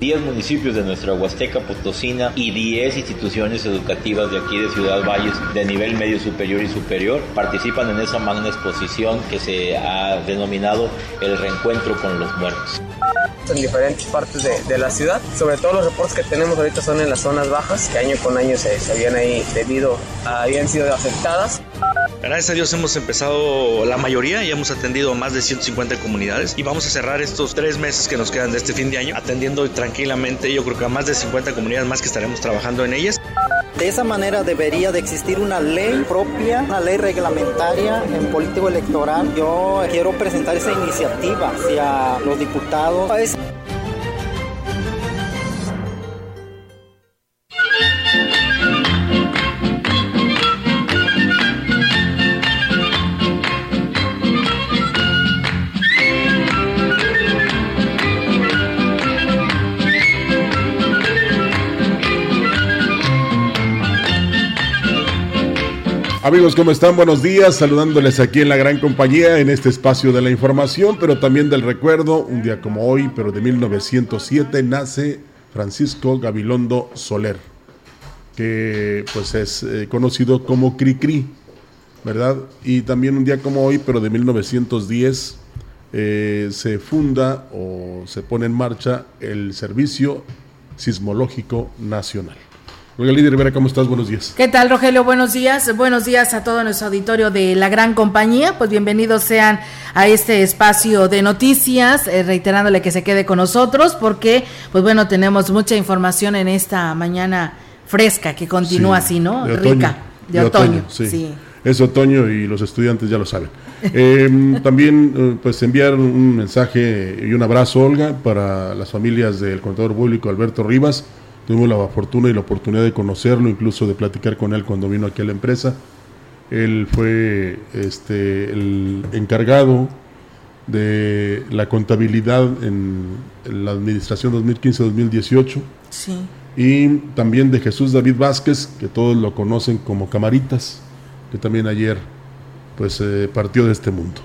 10 municipios de nuestra Huasteca Potosina y 10 instituciones educativas de aquí de Ciudad Valles de nivel medio superior y superior participan en esa magna exposición que se ha denominado el reencuentro con los muertos en diferentes partes de, la ciudad. Sobre todo los reportes que tenemos ahorita son en las zonas bajas, que año con año se, habían ahí debido, a, habían sido afectadas. Gracias a Dios hemos empezado la mayoría y hemos atendido más de 150 comunidades y vamos a cerrar estos tres meses que nos quedan de este fin de año atendiendo tranquilamente yo creo que a más de 50 comunidades más que estaremos trabajando en ellas. De esa manera debería de existir una ley propia, una ley reglamentaria en político electoral. Yo quiero presentar esa iniciativa hacia los diputados. Amigos, ¿cómo están? Buenos días, saludándoles aquí en la gran compañía, en este espacio de la información, pero también del recuerdo. Un día como hoy, pero de 1907, nace Francisco Gabilondo Soler, que pues es eh, conocido como Cricri, ¿verdad? Y también un día como hoy, pero de 1910, eh, se funda o se pone en marcha el Servicio Sismológico Nacional. Líder Rivera, ¿cómo estás? Buenos días. ¿Qué tal, Rogelio? Buenos días. Buenos días a todo nuestro auditorio de la gran compañía. Pues bienvenidos sean a este espacio de noticias, eh, reiterándole que se quede con nosotros porque, pues bueno, tenemos mucha información en esta mañana fresca que continúa así, ¿no? Rica, de, otoño. sí. Es otoño y los estudiantes ya lo saben. Em, también, eh, pues, enviar un mensaje y un abrazo, Olga, para las familias del contador público Alberto Rivas Tuvimos la fortuna y la oportunidad de conocerlo, incluso de platicar con él cuando vino aquí a la empresa. Él fue este, el encargado de la contabilidad en, la administración 2015-2018. Sí. Y también de Jesús David Vázquez, que todos lo conocen como Camaritas, que también ayer pues eh, partió de este mundo.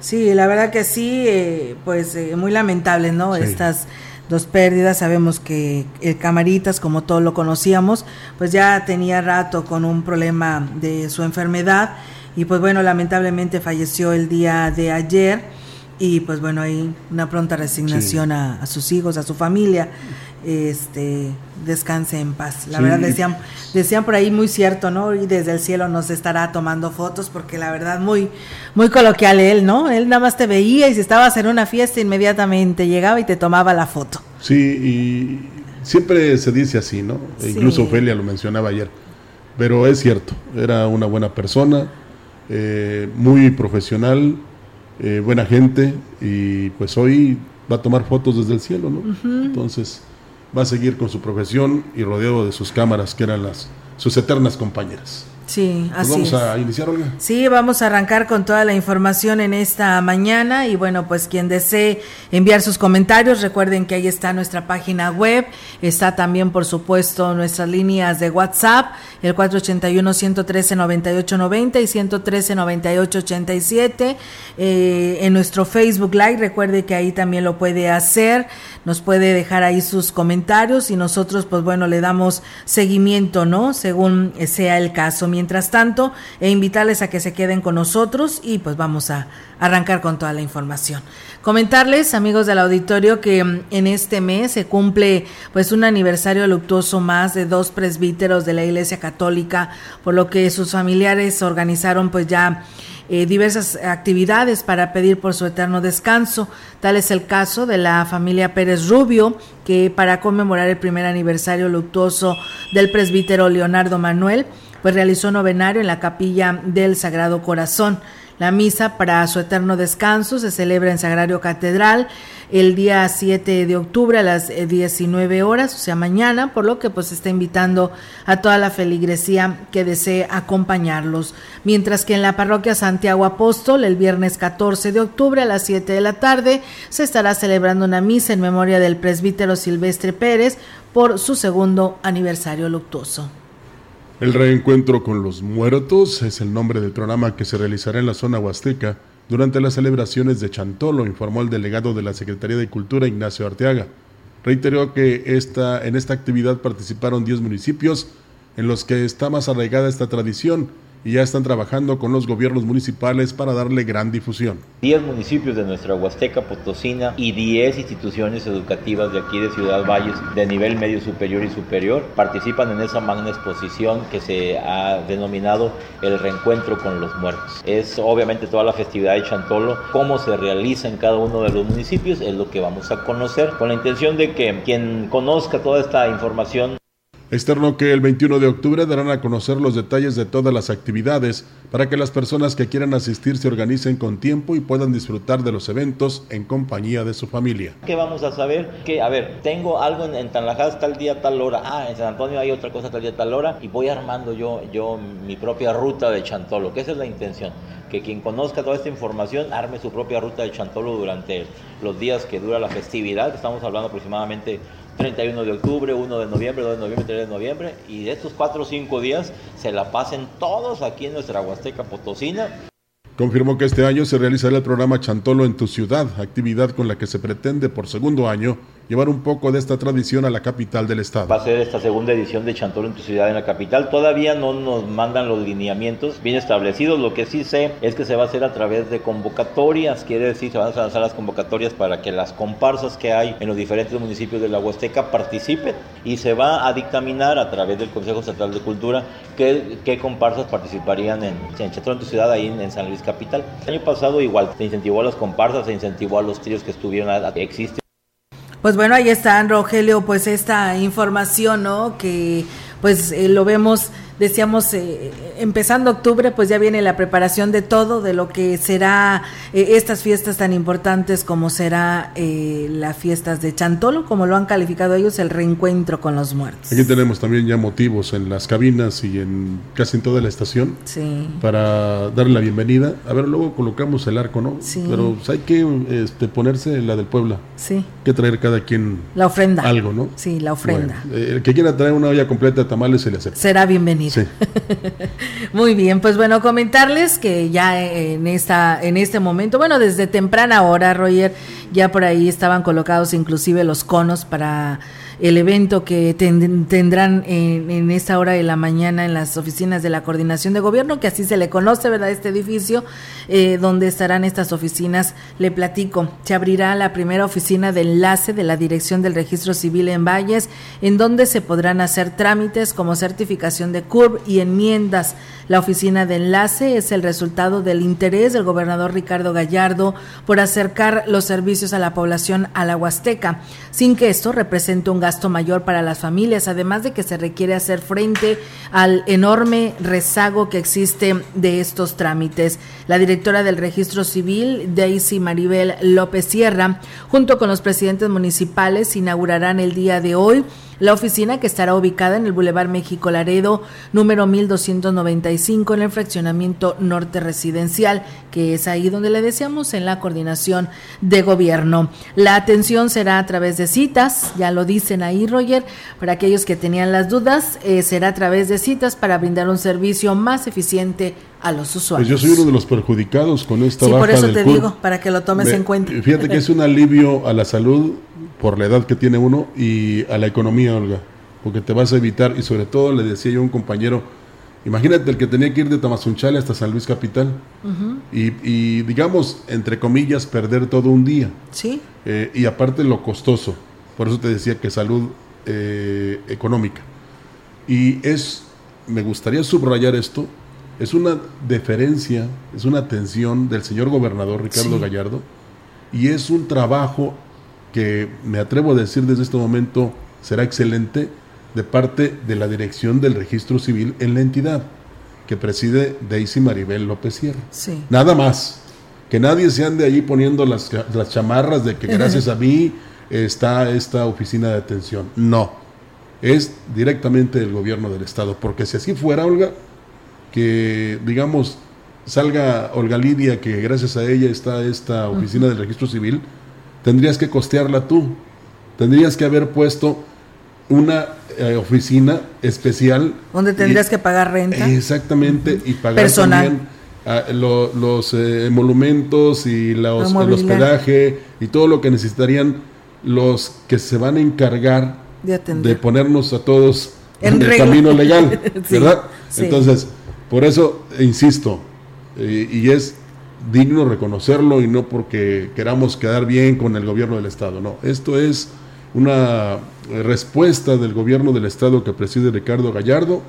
Sí, la verdad que sí, eh, pues eh, muy lamentable, ¿no? Estas dos pérdidas. Sabemos que el Camaritas, como todos lo conocíamos, pues ya tenía rato con un problema de su enfermedad y pues bueno, lamentablemente falleció el día de ayer y pues bueno, hay una pronta resignación a, sus hijos, a su familia. Este, descanse en paz. La verdad decían, decían por ahí muy cierto, ¿no? Y desde el cielo nos estará tomando fotos porque la verdad muy, muy coloquial él, ¿no? Él nada más te veía y si estabas en una fiesta inmediatamente llegaba y te tomaba la foto. Sí, y siempre se dice así, ¿no? E incluso Ofelia lo mencionaba ayer. Pero es cierto, era una buena persona, eh, muy profesional, eh, buena gente y pues hoy va a tomar fotos desde el cielo, ¿no? Entonces va a seguir con su profesión y rodeado de sus cámaras que eran las sus eternas compañeras. Sí, pues así vamos a iniciar, Olga. Sí, vamos a arrancar con toda la información en esta mañana y bueno, pues quien desee enviar sus comentarios, recuerden que ahí está nuestra página web, está también por supuesto nuestras líneas de WhatsApp, el 481-113-9890 y 113-9887, eh, en nuestro Facebook Live, recuerde que ahí también lo puede hacer, nos puede dejar ahí sus comentarios y nosotros pues bueno, le damos seguimiento, ¿no? Según sea el caso mientras tanto e invitarles a que se queden con nosotros y pues vamos a arrancar con toda la información. Comentarles, amigos del auditorio, que mm, en este mes se cumple pues un aniversario luctuoso más de dos presbíteros de la Iglesia Católica, por lo que sus familiares organizaron pues ya eh, diversas actividades para pedir por su eterno descanso. Tal es el caso de la familia Pérez Rubio, que para conmemorar el primer aniversario luctuoso del presbítero Leonardo Manuel, pues realizó novenario en la capilla del Sagrado Corazón. La misa para su eterno descanso se celebra en Sagrario Catedral el día 7 de octubre a las 19 eh, horas, o sea, mañana, por lo que pues está invitando a toda la feligresía que desee acompañarlos. Mientras que en la parroquia Santiago Apóstol, el viernes 14 de octubre a las 7 de la tarde, se estará celebrando una misa en memoria del presbítero Silvestre Pérez por su segundo aniversario luctuoso. El reencuentro con los muertos es el nombre del programa que se realizará en la zona huasteca durante las celebraciones de Chantolo, informó el delegado de la Secretaría de Cultura Ignacio Arteaga. Reiteró que esta, en esta actividad participaron 10 municipios en los que está más arraigada esta tradición y ya están trabajando con los gobiernos municipales para darle gran difusión. 10 municipios de nuestra Huasteca Potosina y 10 instituciones educativas de aquí de Ciudad Valles de nivel medio superior y superior participan en esa magna exposición que se ha denominado el reencuentro con los muertos. Es obviamente toda la festividad de Chantolo, cómo se realiza en cada uno de los municipios, es lo que vamos a conocer con la intención de que quien conozca toda esta información Externo que el 21 de octubre darán a conocer los detalles de todas las actividades para que las personas que quieran asistir se organicen con tiempo y puedan disfrutar de los eventos en compañía de su familia. ¿Qué vamos a saber? Que, a ver, tengo algo en, en Tanlajas tal día, tal hora. Ah, en San Antonio hay otra cosa tal día, tal hora. Y voy armando yo, yo mi propia ruta de Chantolo, que esa es la intención. Que quien conozca toda esta información arme su propia ruta de Chantolo durante los días que dura la festividad. Estamos hablando aproximadamente 31 de octubre, 1 de noviembre, 2 de noviembre, 3 de noviembre, y de estos 4 o 5 días se la pasen todos aquí en nuestra Huasteca Potosina. Confirmó que este año se realizará el programa Chantolo en tu ciudad, actividad con la que se pretende por segundo año llevar un poco de esta tradición a la capital del estado. Va a ser esta segunda edición de Chantolo en tu ciudad en la capital. Todavía no nos mandan los lineamientos bien establecidos. Lo que sí sé es que se va a hacer a través de convocatorias. Quiere decir, se van a lanzar las convocatorias para que las comparsas que hay en los diferentes municipios de la Huasteca participen y se va a dictaminar a través del Consejo Estatal de Cultura qué, qué comparsas participarían en, en Chantolo en tu ciudad ahí en, San Luis Capital. El año pasado igual se incentivó a las comparsas, se incentivó a los tríos que estuvieron, existe pues bueno, ahí está, Rogelio, pues esta información, ¿no? Que pues eh, lo vemos decíamos, eh, empezando octubre, pues ya viene la preparación de todo, de lo que será eh, estas fiestas tan importantes como será eh, las fiestas de Chantolo, como lo han calificado ellos, el reencuentro con los muertos. Aquí tenemos también ya motivos en las cabinas y en casi en toda la estación para darle la bienvenida. A ver, luego colocamos el arco, ¿no? Sí. Pero pues, hay que este, ponerse la del Puebla. Sí. que traer cada quien la ofrenda. algo, ¿no? Sí, la ofrenda. el que quiera traer una olla completa de tamales se le acepta. Será bienvenido. Muy bien, pues bueno, comentarles que ya en esta en este momento, bueno, desde temprana hora, Roger, ya por ahí estaban colocados inclusive los conos para el evento que tendrán en, esta hora de la mañana en las oficinas de la Coordinación de Gobierno, que así se le conoce, ¿verdad? Este edificio, eh, donde estarán estas oficinas, le platico. Se abrirá la primera oficina de enlace de la Dirección del Registro Civil en Valles, en donde se podrán hacer trámites como certificación de CURB y enmiendas. La oficina de enlace es el resultado del interés del gobernador Ricardo Gallardo por acercar los servicios a la población a la Huasteca, sin que esto represente un gasto mayor para las familias, además de que se requiere hacer frente al enorme rezago que existe de estos trámites. La directora del Registro Civil, Daisy Maribel López Sierra, junto con los presidentes municipales, inaugurarán el día de hoy la oficina que estará ubicada en el Boulevard México Laredo, número 1295, en el fraccionamiento norte residencial, que es ahí donde le deseamos en la coordinación de gobierno. La atención será a través de citas, ya lo dicen ahí, Roger, para aquellos que tenían las dudas, eh, será a través de citas para brindar un servicio más eficiente a los usuarios. Pues yo soy uno de los perjudicados con esta sí, por eso te digo, para que lo tomes en cuenta. Fíjate que es un alivio a la salud por la edad que tiene uno y a la economía, Olga, porque te vas a evitar, y sobre todo le decía yo a un compañero, Imagínate el que tenía que ir de Tamazunchale hasta San Luis Capital y, digamos, entre comillas, perder todo un día. Sí. Eh, y aparte lo costoso. Por eso te decía que salud eh, económica. Y es, me gustaría subrayar esto, es una deferencia, es una atención del señor gobernador Ricardo Gallardo y es un trabajo que me atrevo a decir desde este momento será excelente de parte de la dirección del registro civil en la entidad que preside Daisy Maribel López Sierra. Nada más. Que nadie se ande allí poniendo las, las chamarras de que gracias a mí está esta oficina de atención. No. Es directamente del gobierno del Estado. Porque si así fuera, Olga, que digamos salga Olga Lidia, que gracias a ella está esta oficina del registro civil, tendrías que costearla tú. Tendrías que haber puesto una eh, oficina especial. Donde tendrías que pagar renta. Exactamente, y pagar también ah, los eh, monumentos y el hospedaje y todo lo que necesitarían los que se van a encargar de, ponernos a todos en, el camino legal, ¿verdad? Entonces, por eso, insisto, eh, y es digno reconocerlo y no porque queramos quedar bien con el gobierno del Estado, no, esto es una respuesta del gobierno del Estado que preside Ricardo Gallardo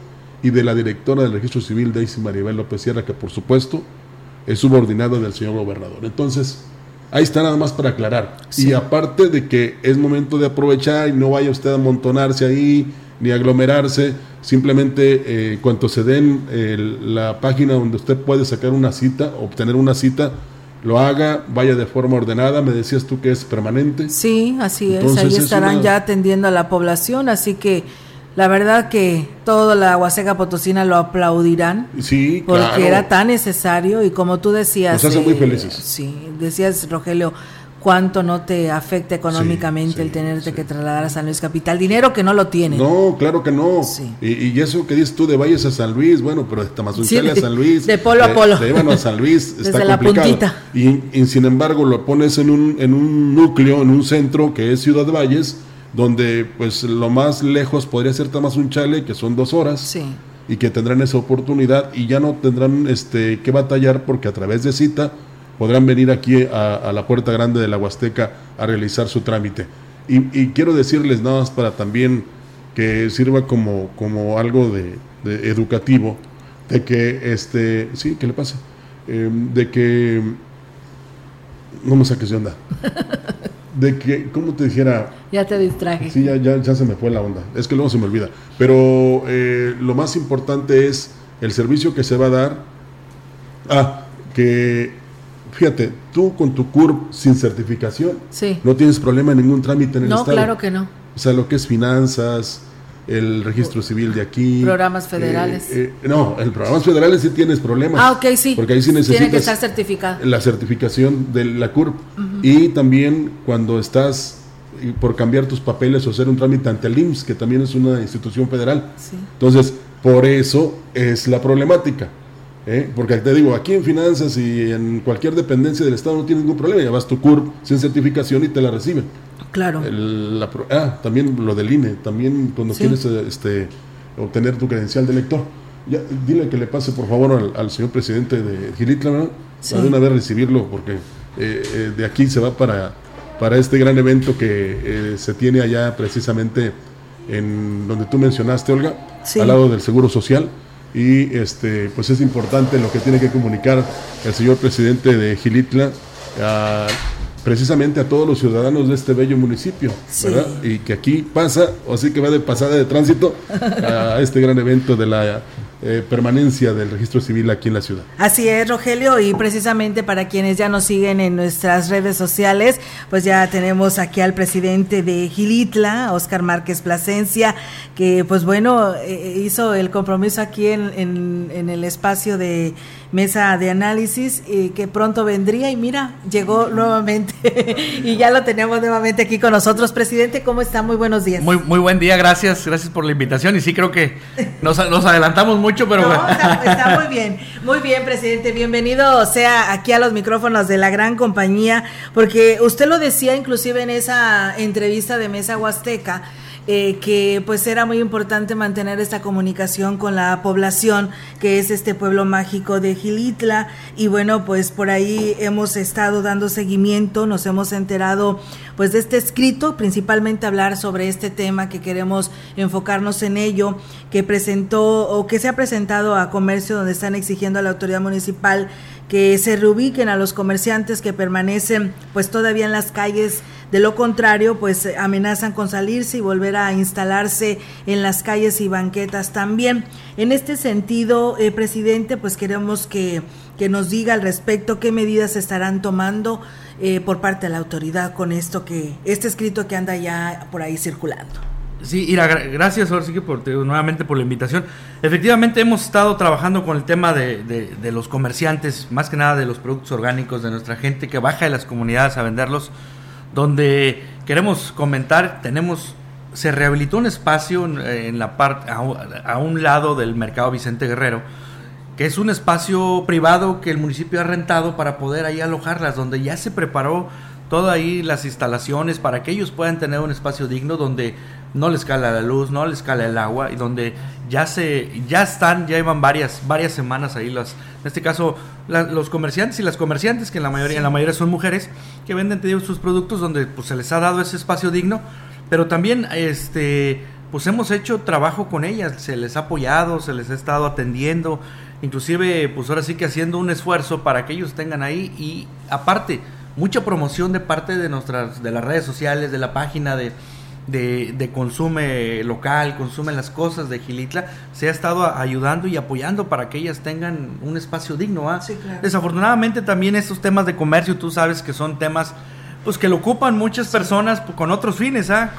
y de la directora del registro civil Daisy Maribel López Sierra, que por supuesto es subordinada del señor gobernador. Entonces, ahí está nada más para aclarar. Y aparte de que es momento de aprovechar y no vaya usted a amontonarse ahí ni aglomerarse, simplemente eh, cuanto se den la página donde usted puede sacar una cita, obtener una cita, lo haga, vaya de forma ordenada. Me decías tú que es permanente. Sí, así es. Ahí estarán ya atendiendo a la población, así que la verdad que toda la Huasteca Potosina lo aplaudirán. Sí, Porque era tan necesario y como tú decías. Nos hace muy eh, felices. Sí, decías, Rogelio, cuánto no te afecta económicamente el tenerte que trasladar a San Luis Capital. Dinero que no lo tiene. No, claro que no. Y, y, eso que dices tú de Valles a San Luis, bueno, pero de Tamazunchale a San Luis. De polo a polo. De a San Luis está complicado. Y, y, sin embargo lo pones en un, en un núcleo, en un centro que es Ciudad Valles, donde pues lo más lejos podría ser Tamazunchale, que son dos horas. Sí. Y que tendrán esa oportunidad y ya no tendrán este que batallar porque a través de cita podrán venir aquí a, la puerta grande de la Huasteca a realizar su trámite. Y, quiero decirles nada más para también que sirva como, como algo de, educativo, de que, este, sí, ¿qué le pasa? Em, de que, no me saques de onda. De que, ¿cómo te dijera? Ya te distraje. Sí, ya, ya, ya se me fue la onda. Es que luego se me olvida. Pero eh, lo más importante es el servicio que se va a dar. Ah, que fíjate, tú con tu CURP sin certificación, no tienes problema en ningún trámite en el Estado. No, claro que no. O sea, lo que es finanzas, el registro civil de aquí. Programas federales. Eh, eh, no, en programas federales sí tienes problemas. Ah, ok, sí. Porque ahí sí necesitas. Tiene que estar certificado. La certificación de la CURP. Y también cuando estás por cambiar tus papeles o hacer un trámite ante el IMSS, que también es una institución federal. Entonces, por eso es la problemática. ¿Eh? Porque te digo, aquí en finanzas y en cualquier dependencia del Estado no tienes ningún problema, llevas tu CURP sin certificación y te la reciben. Claro. ah, también lo del INE, también cuando quieres este, obtener tu credencial de lector. Ya, dile que le pase por favor al, señor presidente de Gilitla, ¿no? Para una vez recibirlo, porque eh, eh, de aquí se va para, para este gran evento que se tiene allá precisamente en donde tú mencionaste, Olga, al lado del Seguro Social y este pues es importante lo que tiene que comunicar el señor presidente de Gilitla precisamente a todos los ciudadanos de este bello municipio, ¿verdad? Y que aquí pasa, o así que va de pasada de tránsito a este gran evento de la eh, permanencia del registro civil aquí en la ciudad. Así es, Rogelio, y precisamente para quienes ya nos siguen en nuestras redes sociales, pues ya tenemos aquí al presidente de Gilitla, Oscar Márquez Plasencia, que pues bueno, eh, hizo el compromiso aquí en, en el espacio de mesa de análisis y que pronto vendría y mira, llegó nuevamente y ya lo tenemos nuevamente aquí con nosotros. Presidente, ¿cómo está? Muy buenos días. Muy, muy buen día, gracias, gracias por la invitación y sí creo que nos, nos adelantamos mucho, pero... está, muy bien, muy bien, presidente, bienvenido sea aquí a los micrófonos de la gran compañía, porque usted lo decía inclusive en esa entrevista de Mesa Huasteca, eh, que pues era muy importante mantener esta comunicación con la población que es este pueblo mágico de Gilitla. Y bueno pues por ahí hemos estado dando seguimiento, nos hemos enterado pues de este escrito, principalmente hablar sobre este tema que queremos enfocarnos en ello, que presentó o que se ha presentado a comercio donde están exigiendo a la autoridad municipal que se reubiquen a los comerciantes que permanecen pues todavía en las calles de lo contrario, pues amenazan con salirse y volver a instalarse en las calles y banquetas también. En este sentido, eh, presidente, pues queremos que, que, nos diga al respecto qué medidas se estarán tomando eh, por parte de la autoridad con esto que, este escrito que anda ya por ahí circulando. Sí, Ira, gracias ahora sí que por, nuevamente por la invitación. Efectivamente hemos estado trabajando con el tema de, de, los comerciantes, más que nada de los productos orgánicos de nuestra gente que baja de las comunidades a venderlos donde queremos comentar, tenemos se rehabilitó un espacio en la parte a, un lado del mercado Vicente Guerrero, que es un espacio privado que el municipio ha rentado para poder ahí alojarlas, donde ya se preparó todas ahí las instalaciones para que ellos puedan tener un espacio digno donde no les cala la luz, no les cala el agua y donde ya se ya están, ya llevan varias varias semanas ahí las en este caso los comerciantes y las comerciantes que en la mayoría en la mayoría son mujeres que venden sus productos donde pues se les ha dado ese espacio digno, pero también este pues hemos hecho trabajo con ellas, se les ha apoyado, se les ha estado atendiendo, inclusive pues ahora sí que haciendo un esfuerzo para que ellos tengan ahí y aparte mucha promoción de parte de nuestras de las redes sociales, de la página de de, de consume local, consume las cosas de Gilitla, se ha estado ayudando y apoyando para que ellas tengan un espacio digno. ¿ah? Desafortunadamente también estos temas de comercio, tú sabes que son temas pues que lo ocupan muchas personas con otros fines, ¿ah?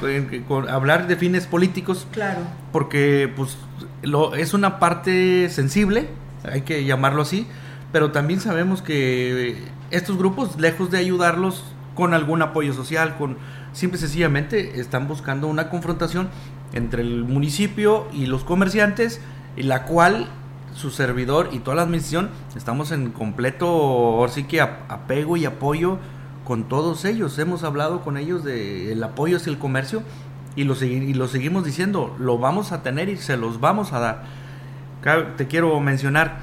Con, hablar de fines políticos. Claro. Porque pues lo, es una parte sensible, hay que llamarlo así, pero también sabemos que estos grupos, lejos de ayudarlos con algún apoyo social, con simple y sencillamente están buscando una confrontación entre el municipio y los comerciantes, en la cual su servidor y toda la administración estamos en completo, sí que apego y apoyo con todos ellos. Hemos hablado con ellos de el apoyo hacia el comercio y lo, y lo seguimos diciendo, lo vamos a tener y se los vamos a dar. Te quiero mencionar,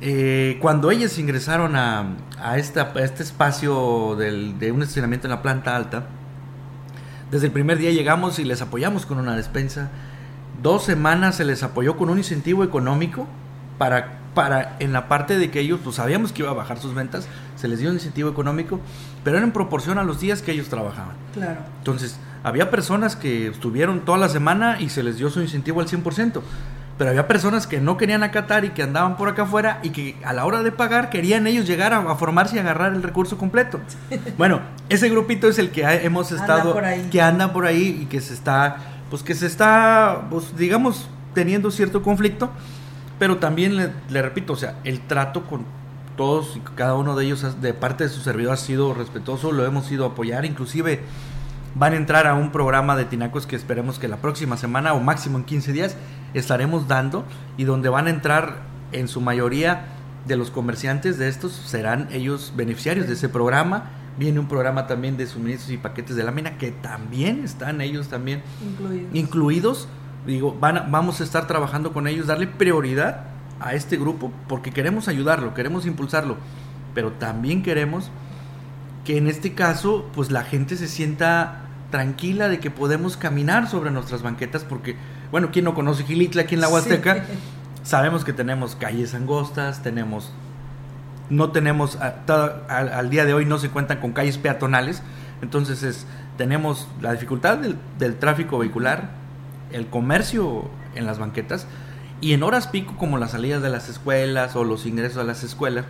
eh, cuando ellos ingresaron a, a, esta, este espacio de un estacionamiento en la planta alta, desde el primer día llegamos y les apoyamos con una despensa. Dos semanas se les apoyó con un incentivo económico para, para en la parte de que ellos, pues sabíamos que iba a bajar sus ventas, se les dio un incentivo económico, pero era en proporción a los días que ellos trabajaban. Claro. Entonces, había personas que estuvieron toda la semana y se les dio su incentivo al 100%. Pero había personas que no querían acatar y que andaban por acá afuera y que a la hora de pagar querían ellos llegar a, formarse y agarrar el recurso completo. Bueno, ese grupito es el que hemos estado, que anda por ahí y que se está, pues que se está, pues digamos, teniendo cierto conflicto, pero también le, le repito, o sea, el trato con todos y cada uno de ellos de parte de su servidor ha sido respetuoso, lo hemos ido a apoyar, inclusive van a entrar a un programa de tinacos que esperemos que la próxima semana o máximo en 15 días estaremos dando y donde van a entrar en su mayoría de los comerciantes de estos serán ellos beneficiarios de ese programa. Viene un programa también de suministros y paquetes de lámina que también están ellos también incluidos. Digo, van vamos a estar trabajando con ellos, darle prioridad a este grupo porque queremos ayudarlo, queremos impulsarlo, pero también queremos que en este caso pues la gente se sienta tranquila de que podemos caminar sobre nuestras banquetas porque, bueno, quien no conoce Gilitla aquí en la Huasteca, sabemos que tenemos calles angostas, tenemos, no tenemos, al, día de hoy no se cuentan con calles peatonales, entonces es, tenemos la dificultad del, del tráfico vehicular, el comercio en las banquetas y en horas pico como las salidas de las escuelas o los ingresos a las escuelas,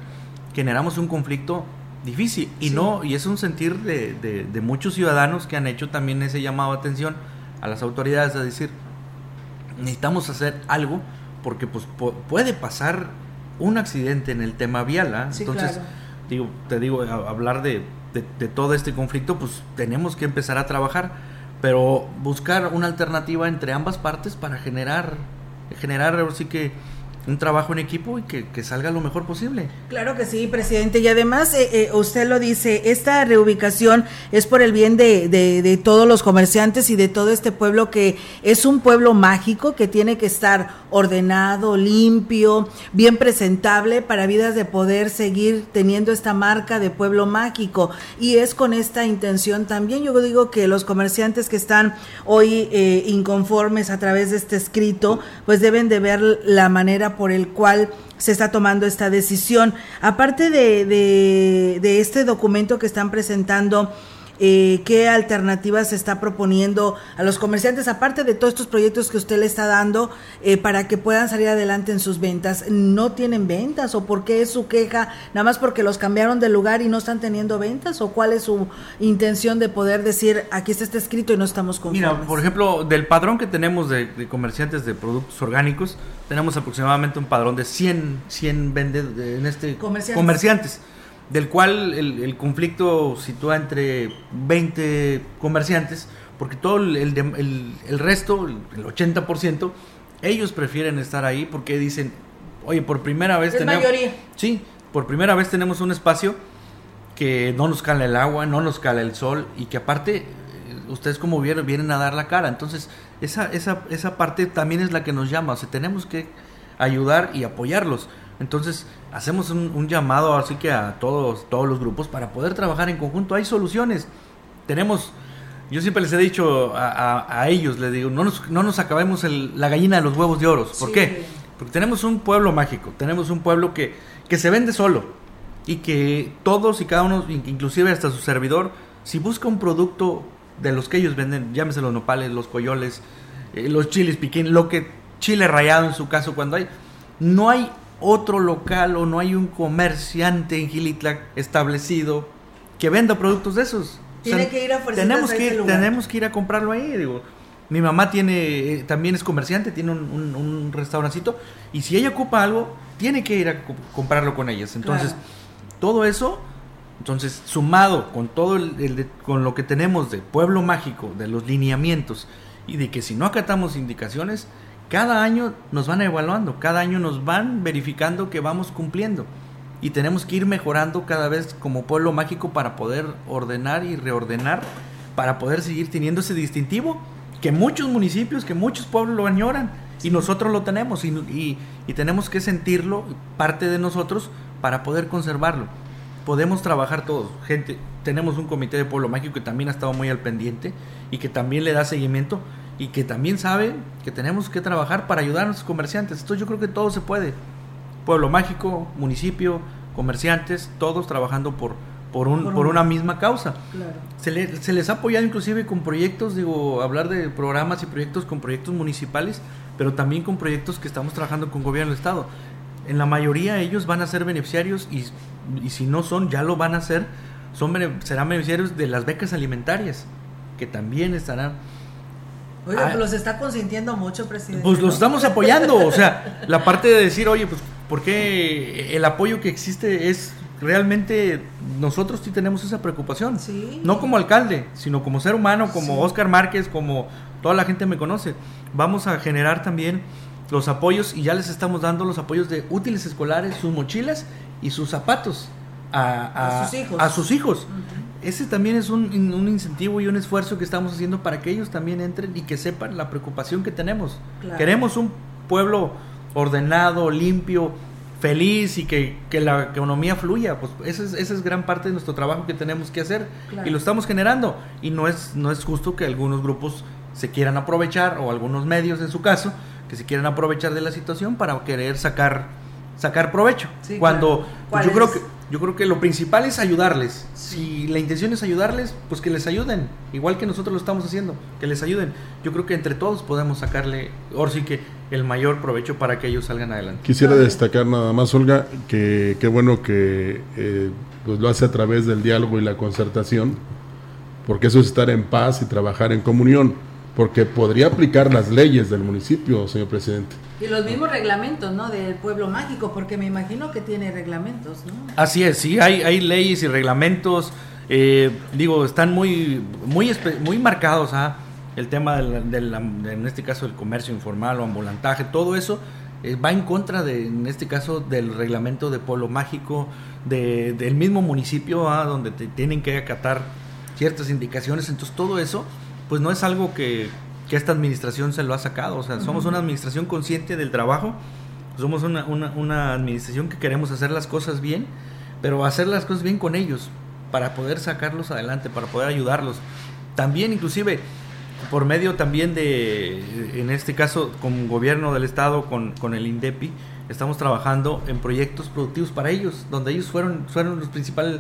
generamos un conflicto difícil. Y no y es un sentir de, de, muchos ciudadanos que han hecho también ese llamado de atención a las autoridades a decir necesitamos hacer algo porque pues puede pasar un accidente en el tema vial ¿ah? entonces digo te digo hablar de, de, todo este conflicto pues tenemos que empezar a trabajar pero buscar una alternativa entre ambas partes para generar generar sí que un trabajo en equipo y que, salga lo mejor posible. Claro que sí, presidente. Y además, eh, eh, usted lo dice, esta reubicación es por el bien de, de, de, todos los comerciantes y de todo este pueblo que es un pueblo mágico que tiene que estar ordenado, limpio, bien presentable para vidas de poder seguir teniendo esta marca de pueblo mágico. Y es con esta intención también, yo digo que los comerciantes que están hoy eh, inconformes a través de este escrito, pues deben de ver la manera por el cual se está tomando esta decisión. Aparte de, este documento que están presentando, eh, qué alternativas se está proponiendo a los comerciantes, aparte de todos estos proyectos que usted le está dando eh, para que puedan salir adelante en sus ventas. ¿No tienen ventas o por qué es su queja? ¿Nada más porque los cambiaron de lugar y no están teniendo ventas? ¿O cuál es su intención de poder decir, aquí está este escrito y no estamos conformes? Mira, por ejemplo, del padrón que tenemos de, comerciantes de productos orgánicos, tenemos aproximadamente un padrón de 100, 100 en este, comerciantes del cual el, conflicto sitúa entre 20 comerciantes, porque todo el, el, resto, el 80%, ellos prefieren estar ahí porque dicen, oye, por primera vez tenemos... Mayoría. Sí, por primera vez tenemos un espacio que no nos cala el agua, no nos cala el sol y que aparte eh, ustedes como vieron vienen a dar la cara. Entonces, esa, esa, esa parte también es la que nos llama. O sea, tenemos que ayudar y apoyarlos. Entonces, hacemos un, llamado así que a todos, todos los grupos para poder trabajar en conjunto. Hay soluciones. Tenemos, yo siempre les he dicho a, ellos, les digo, no nos, no nos acabemos la gallina de los huevos de oro. ¿Por qué? Porque tenemos un pueblo mágico, tenemos un pueblo que, que se vende solo y que todos y cada uno, inclusive hasta su servidor, si busca un producto de los que ellos venden, llámese los nopales, los coyoles, eh, los chiles piquín, lo que chile rayado en su caso cuando hay, no hay otro local o no hay un comerciante en Gilitlac establecido que venda productos de esos. Tiene que ir a tenemos que ir, tenemos que ir a comprarlo ahí, digo. Mi mamá tiene, eh, también es comerciante, tiene un, un, restaurancito, y si ella ocupa algo, tiene que ir a comprarlo con ellas. Entonces, todo eso, entonces, sumado con todo el, con lo que tenemos de pueblo mágico, de los lineamientos, y de que si no acatamos indicaciones, cada año nos van evaluando, cada año nos van verificando que vamos cumpliendo. Y tenemos que ir mejorando cada vez como pueblo mágico para poder ordenar y reordenar, para poder seguir teniendo ese distintivo que muchos municipios, que muchos pueblos lo añoran. Y nosotros lo tenemos y, y, tenemos que sentirlo parte de nosotros para poder conservarlo. Podemos trabajar todos, gente, tenemos un comité de pueblo mágico que también ha estado muy al pendiente y que también le da seguimiento y que también sabe que tenemos que trabajar para ayudar a nuestros comerciantes. Entonces yo creo que todo se puede. Pueblo mágico, municipio, comerciantes, todos trabajando por, por, un, por, una misma causa. Se, se, les ha apoyado inclusive con proyectos, digo, hablar de programas y proyectos con proyectos municipales, pero también con proyectos que estamos trabajando con gobierno del Estado. En la mayoría ellos van a ser beneficiarios y, y si no son, ya lo van a ser, son, serán beneficiarios de las becas alimentarias, que también estarán Oiga, pues los está consintiendo mucho, presidente. Pues los estamos apoyando, o sea, la parte de decir, oye, pues, ¿por qué el apoyo que existe es realmente nosotros sí tenemos esa preocupación? Sí. No como alcalde, sino como ser humano, como Oscar Márquez, como toda la gente me conoce. Vamos a generar también los apoyos y ya les estamos dando los apoyos de útiles escolares, sus mochilas y sus zapatos a, sus hijos. A sus hijos ese también es un, incentivo y un esfuerzo que estamos haciendo para que ellos también entren y que sepan la preocupación que tenemos. Queremos un pueblo ordenado, limpio, feliz y que, la economía fluya. Pues esa es, esa es, gran parte de nuestro trabajo que tenemos que hacer y lo estamos generando. Y no es, no es justo que algunos grupos se quieran aprovechar, o algunos medios en su caso, que se quieran aprovechar de la situación para querer sacar, sacar provecho. Cuando pues, yo creo que yo creo que lo principal es ayudarles. Si la intención es ayudarles, pues que les ayuden, igual que nosotros lo estamos haciendo, que les ayuden. Yo creo que entre todos podemos sacarle, ahora sí que el mayor provecho para que ellos salgan adelante. Quisiera destacar nada más, Olga, que qué bueno que eh, pues lo hace a través del diálogo y la concertación, porque eso es estar en paz y trabajar en comunión, porque podría aplicar las leyes del municipio, señor presidente. Y los mismos reglamentos, ¿no? Del pueblo mágico, porque me imagino que tiene reglamentos, ¿no? Así es, sí, hay, hay leyes y reglamentos, eh, digo, están muy, muy, muy marcados, ¿ah? El tema del, en este caso del comercio informal o ambulantaje, todo eso eh, va en contra de, en este caso, del reglamento de polo mágico, de, del mismo municipio ¿ah? donde te tienen que acatar ciertas indicaciones. Entonces todo eso, pues no es algo que, que esta administración se lo ha sacado. O sea, somos una administración consciente del trabajo, somos una, una, una administración que queremos hacer las cosas bien, pero hacer las cosas bien con ellos, para poder sacarlos adelante, para poder ayudarlos. También inclusive por medio también de, en este caso, con gobierno del estado, con, con el INDEPI, estamos trabajando en proyectos productivos para ellos, donde ellos fueron, fueron los principales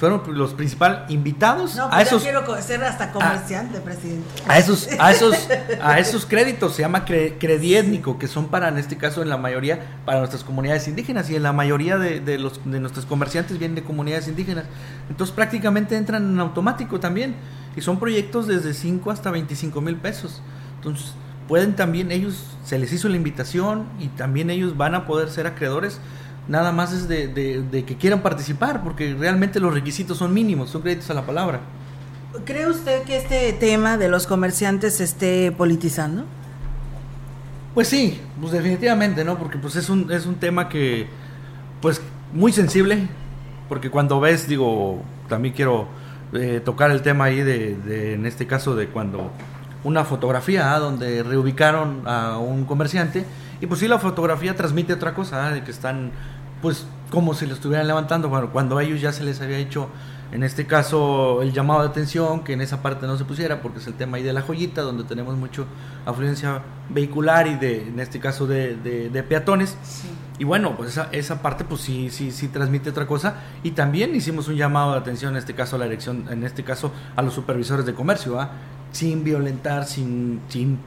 fueron los principales invitados no, pues a esos quiero ser hasta comerciante, presidente. A esos a esos a esos créditos se llama crediétnico, que son para en este caso en la mayoría para nuestras comunidades indígenas y en la mayoría de, de los de nuestros comerciantes vienen de comunidades indígenas. Entonces prácticamente entran en automático también y son proyectos desde 5 hasta 25 mil pesos. Entonces pueden también ellos se les hizo la invitación y también ellos van a poder ser acreedores nada más es de, que quieran participar, porque realmente los requisitos son mínimos, son créditos a la palabra. ¿Cree usted que este tema de los comerciantes se esté politizando? Pues sí, pues definitivamente, ¿no? Porque pues es un, es un tema que, pues, muy sensible, porque cuando ves, digo, también quiero eh, tocar el tema ahí de, en este caso, de cuando una fotografía ¿ah? donde reubicaron a un comerciante, y pues sí, la fotografía transmite otra cosa, ¿ah? de que están pues como si lo estuvieran levantando, bueno, cuando a ellos ya se les había hecho, en este caso, el llamado de atención, que en esa parte no se pusiera, porque es el tema ahí de la joyita, donde tenemos mucho afluencia vehicular y de, en este caso, de, de, peatones. Y bueno, pues esa, esa parte pues sí, sí, sí transmite otra cosa. Y también hicimos un llamado de atención, en este caso a la elección, en este caso a los supervisores de comercio, ¿ah? Sin violentar, sin, sin,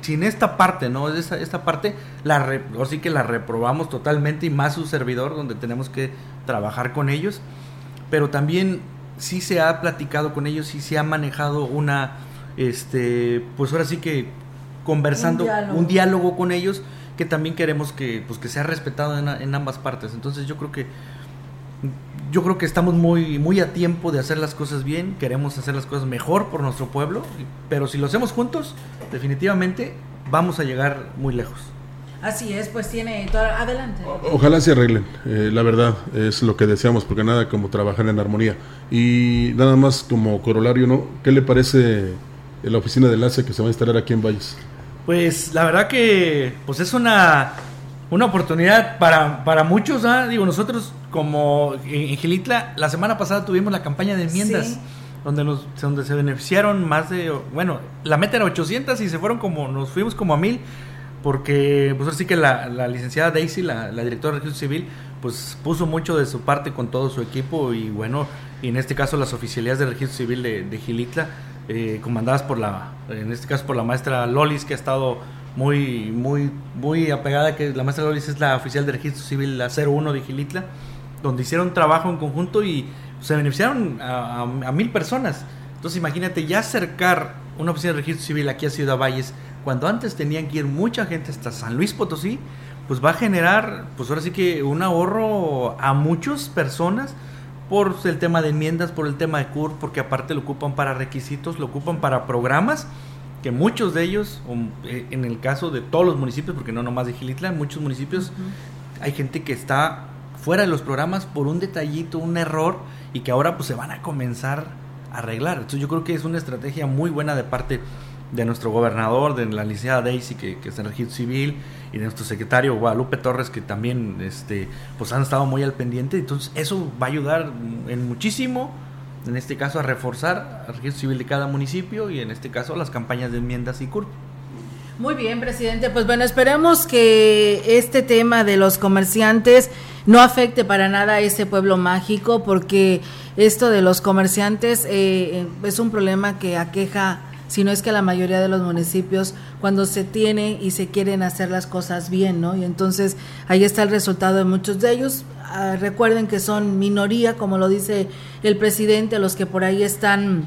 sin esta parte, ¿no? Esta, esta parte, la sí que la reprobamos totalmente y más su servidor, donde tenemos que trabajar con ellos, pero también sí se ha platicado con ellos y se ha manejado una, este, pues ahora sí que conversando, un diálogo, con ellos, que también queremos que, pues que sea respetado en, en ambas partes. Entonces yo creo que yo creo que estamos muy, muy a tiempo de hacer las cosas bien, queremos hacer las cosas mejor por nuestro pueblo, pero si lo hacemos juntos, definitivamente vamos a llegar muy lejos. Así es, pues tiene todo... Adelante. ojalá se arreglen, eh, la verdad, es lo que deseamos, porque nada como trabajar en armonía. Y nada más como corolario, ¿no? ¿Qué le parece la oficina de enlace que se va a instalar aquí en Valles? Pues la verdad que pues es una una oportunidad para, para muchos, ¿ah? digo, nosotros como en Gilitla, la semana pasada tuvimos la campaña de enmiendas. Donde, nos, donde se beneficiaron más de, bueno, la meta era 800 y se fueron como, nos fuimos como a mil, porque pues así que la, la licenciada Daisy, la, la, directora de registro civil, pues puso mucho de su parte con todo su equipo y bueno, y en este caso las oficialías de registro civil de, de Gilitla, eh, comandadas por la, en este caso por la maestra Lolis, que ha estado muy, muy, muy apegada, que la maestra Lolis es la oficial de registro civil, la 01 de Gilitla, donde hicieron trabajo en conjunto y se beneficiaron a, mil personas. Entonces imagínate ya acercar una oficina de registro civil aquí a Ciudad Valles, cuando antes tenían que ir mucha gente hasta San Luis Potosí, pues va a generar, pues ahora sí que un ahorro a muchas personas por el tema de enmiendas, por el tema de CUR, porque aparte lo ocupan para requisitos, lo ocupan para programas que muchos de ellos, eh, en el caso de todos los municipios, porque no nomás de Gilitla, en muchos municipios hay gente que está fuera de los programas por un detallito, un error, y que ahora pues se van a comenzar a arreglar. Entonces yo creo que es una estrategia muy buena de parte de nuestro gobernador, de la licenciada Daisy, que, que es en registro civil, y de nuestro secretario Guadalupe Torres, que también este, pues han estado muy al pendiente. Entonces eso va a ayudar en muchísimo en este caso a reforzar el registro civil de cada municipio y en este caso las campañas de enmiendas y CURP. Muy bien, presidente. Pues bueno, esperemos que este tema de los comerciantes no afecte para nada a ese pueblo mágico, porque esto de los comerciantes eh, es un problema que aqueja, si no es que la mayoría de los municipios, cuando se tiene y se quieren hacer las cosas bien, ¿no? Y entonces ahí está el resultado de muchos de ellos. Ah, recuerden que son minoría, como lo dice el presidente, los que por ahí están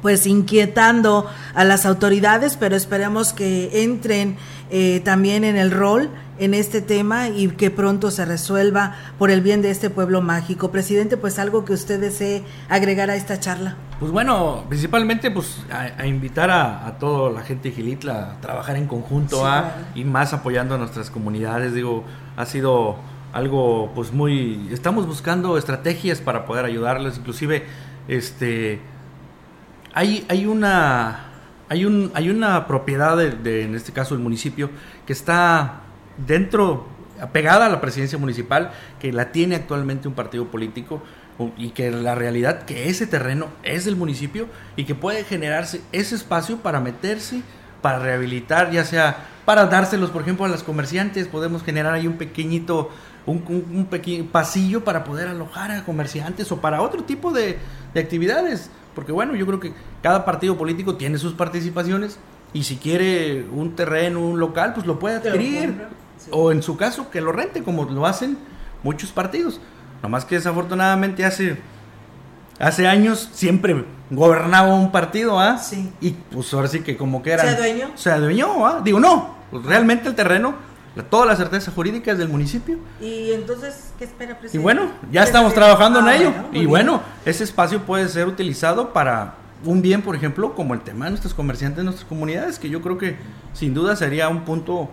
pues inquietando a las autoridades, pero esperemos que entren eh, también en el rol en este tema y que pronto se resuelva por el bien de este pueblo mágico. Presidente, pues algo que usted desee agregar a esta charla. Pues bueno, principalmente pues a, invitar a, toda la gente de Gilitla a trabajar en conjunto ¿ah? y más apoyando a nuestras comunidades. Digo, ha sido algo pues muy... Estamos buscando estrategias para poder ayudarles, inclusive este... Hay, hay una hay, un, hay una propiedad, de, en este caso el municipio, que está dentro, pegada a la presidencia municipal, que la tiene actualmente un partido político y que la realidad que ese terreno es del municipio y que puede generarse ese espacio para meterse, para rehabilitar, ya sea para dárselos, por ejemplo, a los comerciantes, podemos generar ahí un pequeñito, un, un, pequeño pasillo para poder alojar a comerciantes o para otro tipo de, de actividades. Porque bueno, yo creo que cada partido político tiene sus participaciones y si quiere un terreno, un local, pues lo puede adquirir. O en su caso, que lo rente, como lo hacen muchos partidos. Nomás que desafortunadamente hace, hace años siempre gobernaba un partido, ¿ah? Sí. Y pues ahora sí que como que era... ¿Se adueñó? Se adueñó, ¿ah? Digo, no, pues realmente el terreno toda la certeza jurídica es del municipio. Y entonces, ¿qué espera, presidente? Y bueno, ya estamos trabajando en ah, ello. y bueno, ese espacio puede ser utilizado para un bien, por ejemplo, como el tema de nuestros comerciantes, de nuestras comunidades, que yo creo que sin duda sería un punto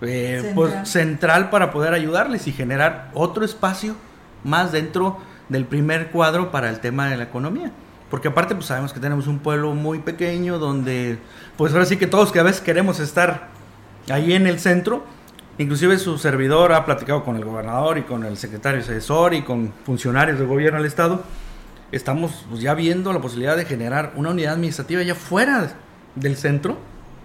eh, central. Pues, central para poder ayudarles y generar otro espacio más dentro del primer cuadro para el tema de la economía. Porque aparte, pues sabemos que tenemos un pueblo muy pequeño donde, pues ahora sí que todos que a veces queremos estar ahí en el centro. Inclusive su servidor ha platicado con el gobernador y con el secretario asesor y con funcionarios del gobierno del estado. Estamos pues, ya viendo la posibilidad de generar una unidad administrativa ya fuera del centro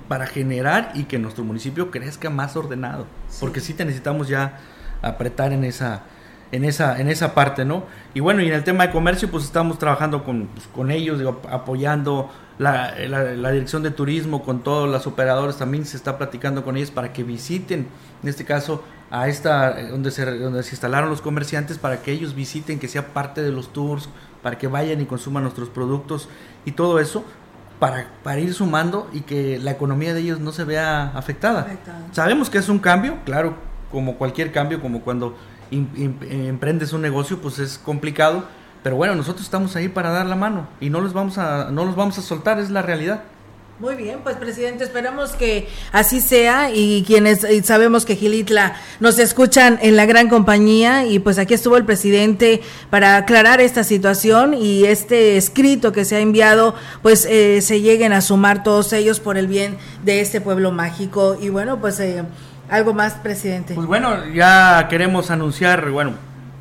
para generar y que nuestro municipio crezca más ordenado. Porque sí necesitamos ya apretar en esa, en esa, en esa parte, ¿no? Y bueno, y en el tema de comercio, pues estamos trabajando con, pues, con ellos, apoyando la, la, dirección de turismo, con todos los operadores, también se está platicando con ellos para que visiten, en este caso, a esta, donde se, donde se instalaron los comerciantes, para que ellos visiten, que sea parte de los tours, para que vayan y consuman nuestros productos y todo eso, para, para ir sumando y que la economía de ellos no se vea afectada. Sabemos que es un cambio, claro, como cualquier cambio, como cuando emprendes un negocio, pues es complicado, pero bueno, nosotros estamos ahí para dar la mano y no los vamos a, no los vamos a soltar, es la realidad. Muy bien, pues presidente, esperamos que así sea y quienes sabemos que Gilitla nos escuchan en la gran compañía y pues aquí estuvo el presidente para aclarar esta situación y este escrito que se ha enviado pues eh, se lleguen a sumar todos ellos por el bien de este pueblo mágico y bueno pues eh, algo más, presidente. Pues bueno, ya queremos anunciar, bueno,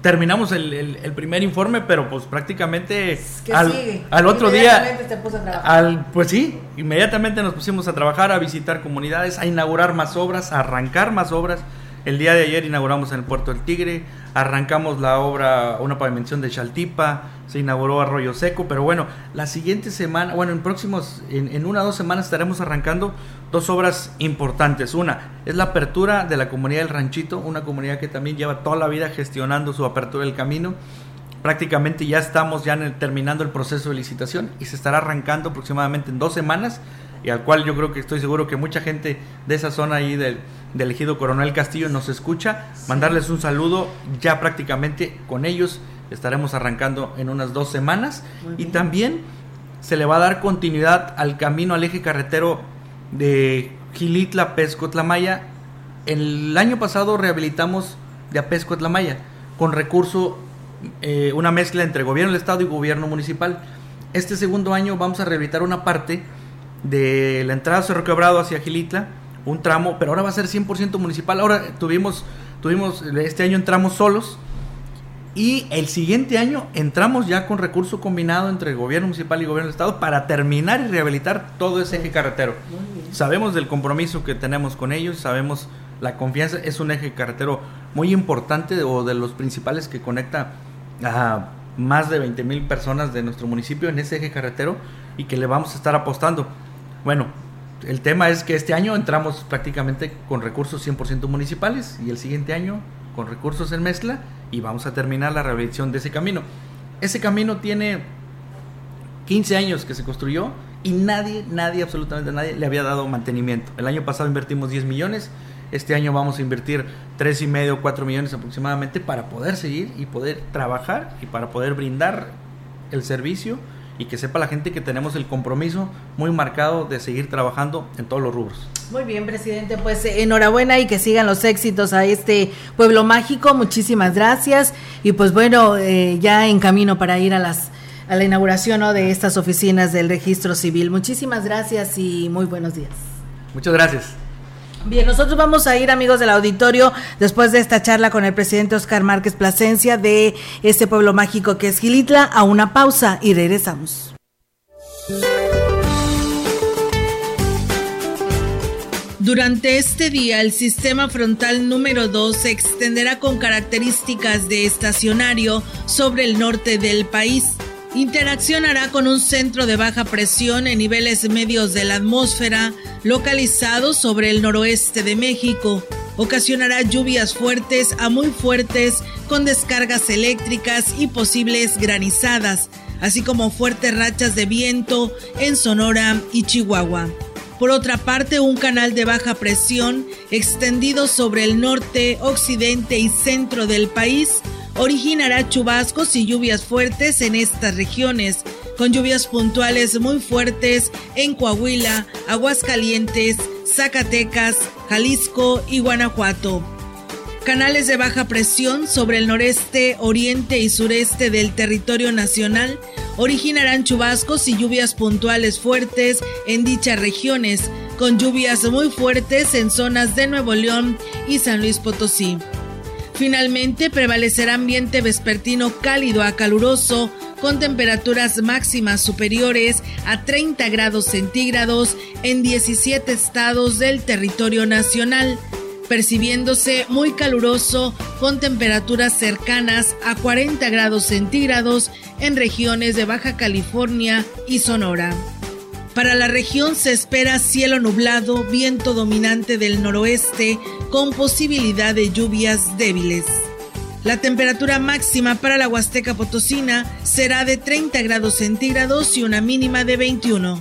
terminamos el, primer informe, pero pues prácticamente al, al, otro día, al, pues sí, inmediatamente nos pusimos a trabajar, a visitar comunidades, a inaugurar más obras, a arrancar más obras. El día de ayer inauguramos en el Puerto del Tigre, arrancamos la obra, una pavimentación de Chaltipa, se inauguró Arroyo Seco, pero bueno, la siguiente semana, bueno, en próximos, en, en una o dos semanas estaremos arrancando dos obras importantes. Una es la apertura de la comunidad del Ranchito, una comunidad que también lleva toda la vida gestionando su apertura del camino. Prácticamente ya estamos ya terminando el proceso de licitación y se estará arrancando aproximadamente en dos semanas y al cual yo creo que estoy seguro que mucha gente de esa zona ahí del, del ejido Coronel Castillo nos escucha. Mandarles un saludo ya prácticamente con ellos estaremos arrancando en unas dos semanas y también se le va a dar continuidad al camino al eje carretero de Gilitla, Pesco, Tlamaya. El año pasado rehabilitamos de Apesco, Tlamaya, con recurso, eh, una mezcla entre gobierno del Estado y gobierno municipal. Este segundo año vamos a rehabilitar una parte de la entrada Cerro Quebrado hacia Gilitla, un tramo, pero ahora va a ser 100% municipal. Ahora tuvimos, tuvimos, este año entramos solos, y el siguiente año entramos ya con recurso combinado entre gobierno municipal y gobierno del estado para terminar y rehabilitar todo ese eje carretero. Sabemos del compromiso que tenemos con ellos, sabemos la confianza, es un eje carretero muy importante o de los principales que conecta a más de 20 mil personas de nuestro municipio en ese eje carretero y que le vamos a estar apostando. Bueno, el tema es que este año entramos prácticamente con recursos 100% municipales y el siguiente año con recursos en mezcla y vamos a terminar la rehabilitación de ese camino. Ese camino tiene 15 años que se construyó y nadie, nadie, absolutamente nadie le había dado mantenimiento. El año pasado invertimos 10 millones, Este año vamos a invertir tres y medio, cuatro millones aproximadamente para poder seguir y poder trabajar y para poder brindar el servicio y que sepa la gente que tenemos el compromiso muy marcado de seguir trabajando en todos los rubros. Muy bien, presidente, pues eh, enhorabuena y que sigan los éxitos a este pueblo mágico. Muchísimas gracias y pues bueno, eh, ya en camino para ir a las a la inauguración de estas oficinas del registro civil. Muchísimas gracias y muy buenos días. Muchas gracias. Bien, nosotros vamos a ir, amigos del auditorio, después de esta charla con el presidente Oscar Márquez Plasencia de este pueblo mágico que es Gilitla, a una pausa y regresamos. Durante este día, el sistema frontal número 2 se extenderá con características de estacionario sobre el norte del país interaccionará con un centro de baja presión en niveles medios de la atmósfera localizado sobre el noroeste de México. Ocasionará lluvias fuertes a muy fuertes con descargas eléctricas y posibles granizadas, así como fuertes rachas de viento en Sonora y Chihuahua. Por otra parte, un canal de baja presión extendido sobre el norte, occidente y centro del país originará chubascos y lluvias fuertes en estas regiones, con lluvias puntuales muy fuertes en Coahuila, Aguascalientes, Zacatecas, Jalisco y Guanajuato. Canales de baja presión sobre el noreste, oriente y sureste del territorio nacional originarán chubascos y lluvias puntuales fuertes en dichas regiones, con lluvias muy fuertes en zonas de Nuevo León y San Luis Potosí. Finalmente prevalecerá ambiente vespertino cálido a caluroso con temperaturas máximas superiores a 30 grados centígrados en 17 estados del territorio nacional, percibiéndose muy caluroso con temperaturas cercanas a 40 grados centígrados en regiones de Baja California y Sonora. Para la región se espera cielo nublado, viento dominante del noroeste con posibilidad de lluvias débiles. La temperatura máxima para la Huasteca Potosina será de 30 grados centígrados y una mínima de 21.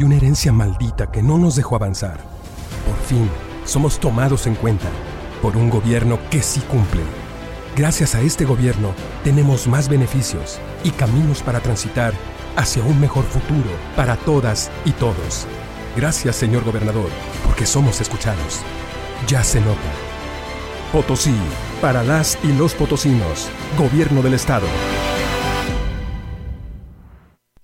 y una herencia maldita que no nos dejó avanzar. Por fin, somos tomados en cuenta por un gobierno que sí cumple. Gracias a este gobierno tenemos más beneficios y caminos para transitar hacia un mejor futuro para todas y todos. Gracias, señor gobernador, porque somos escuchados. Ya se nota. Potosí, para las y los potosinos, gobierno del Estado.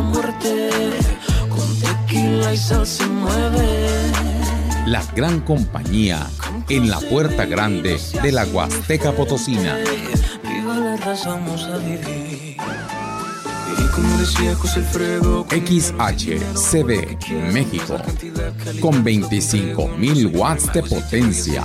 Muerte, con tequila y sal se mueve. La gran compañía en la puerta grande de la Huasteca Potosina. Viva la raza, vamos a vivir. XHCB México con 25.000 watts de potencia,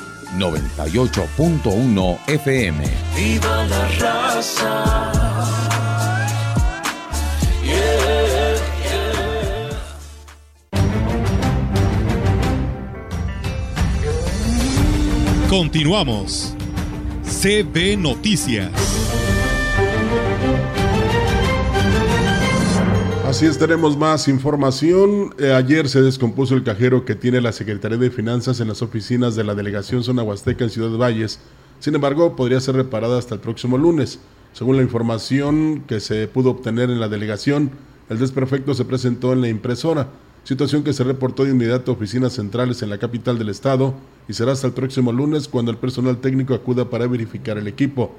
98.1 FM. Viva la raza. Continuamos. CB Noticias. Así es, tenemos más información. Eh, ayer se descompuso el cajero que tiene la Secretaría de Finanzas en las oficinas de la Delegación Zona Huasteca en Ciudad Valles. Sin embargo, podría ser reparada hasta el próximo lunes. Según la información que se pudo obtener en la delegación, el desperfecto se presentó en la impresora, situación que se reportó de inmediato a oficinas centrales en la capital del estado y será hasta el próximo lunes cuando el personal técnico acuda para verificar el equipo.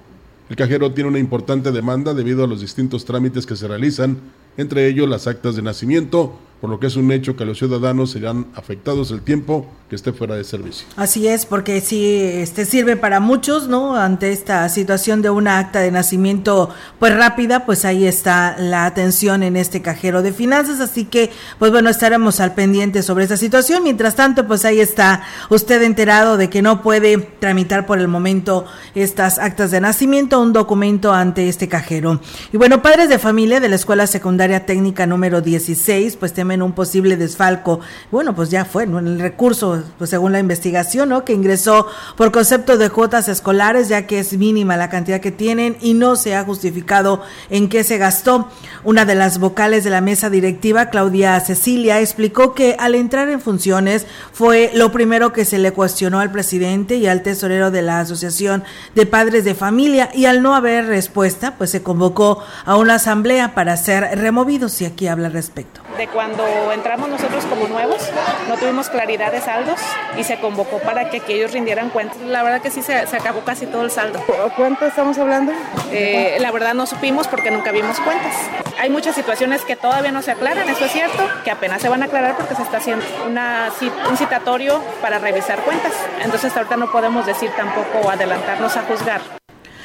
El cajero tiene una importante demanda debido a los distintos trámites que se realizan entre ellos las actas de nacimiento, por lo que es un hecho que los ciudadanos serán afectados el tiempo que esté fuera de servicio. Así es, porque sí este sirve para muchos, ¿no? Ante esta situación de una acta de nacimiento pues rápida, pues ahí está la atención en este cajero de finanzas, así que pues bueno, estaremos al pendiente sobre esta situación. Mientras tanto, pues ahí está usted enterado de que no puede tramitar por el momento estas actas de nacimiento, un documento ante este cajero. Y bueno, padres de familia de la Escuela Secundaria Técnica número 16, pues temen un posible desfalco. Bueno, pues ya fue, ¿no? El recurso, pues según la investigación, ¿no? Que ingresó por concepto de cuotas escolares, ya que es mínima la cantidad que tienen y no se ha justificado en qué se gastó. Una de las vocales de la mesa directiva, Claudia Cecilia, explicó que al entrar en funciones fue lo primero que se le cuestionó al presidente y al tesorero de la Asociación de Padres de Familia y al no haber respuesta, pues se convocó a una asamblea para ser removidos y aquí habla al respecto. De cuando entramos nosotros como nuevos, no tuvimos claridad de saldos y se convocó para que aquí ellos rindieran cuentas. La verdad que sí se, acabó casi todo el saldo. ¿Cuánto estamos hablando? Eh, la verdad no supimos porque nunca vimos cuentas. Hay muchas situaciones que todavía no se aclaran, eso es cierto, que apenas se van a aclarar porque se está haciendo una, un citatorio para revisar cuentas. Entonces ahorita no podemos decir tampoco adelantarnos a juzgar.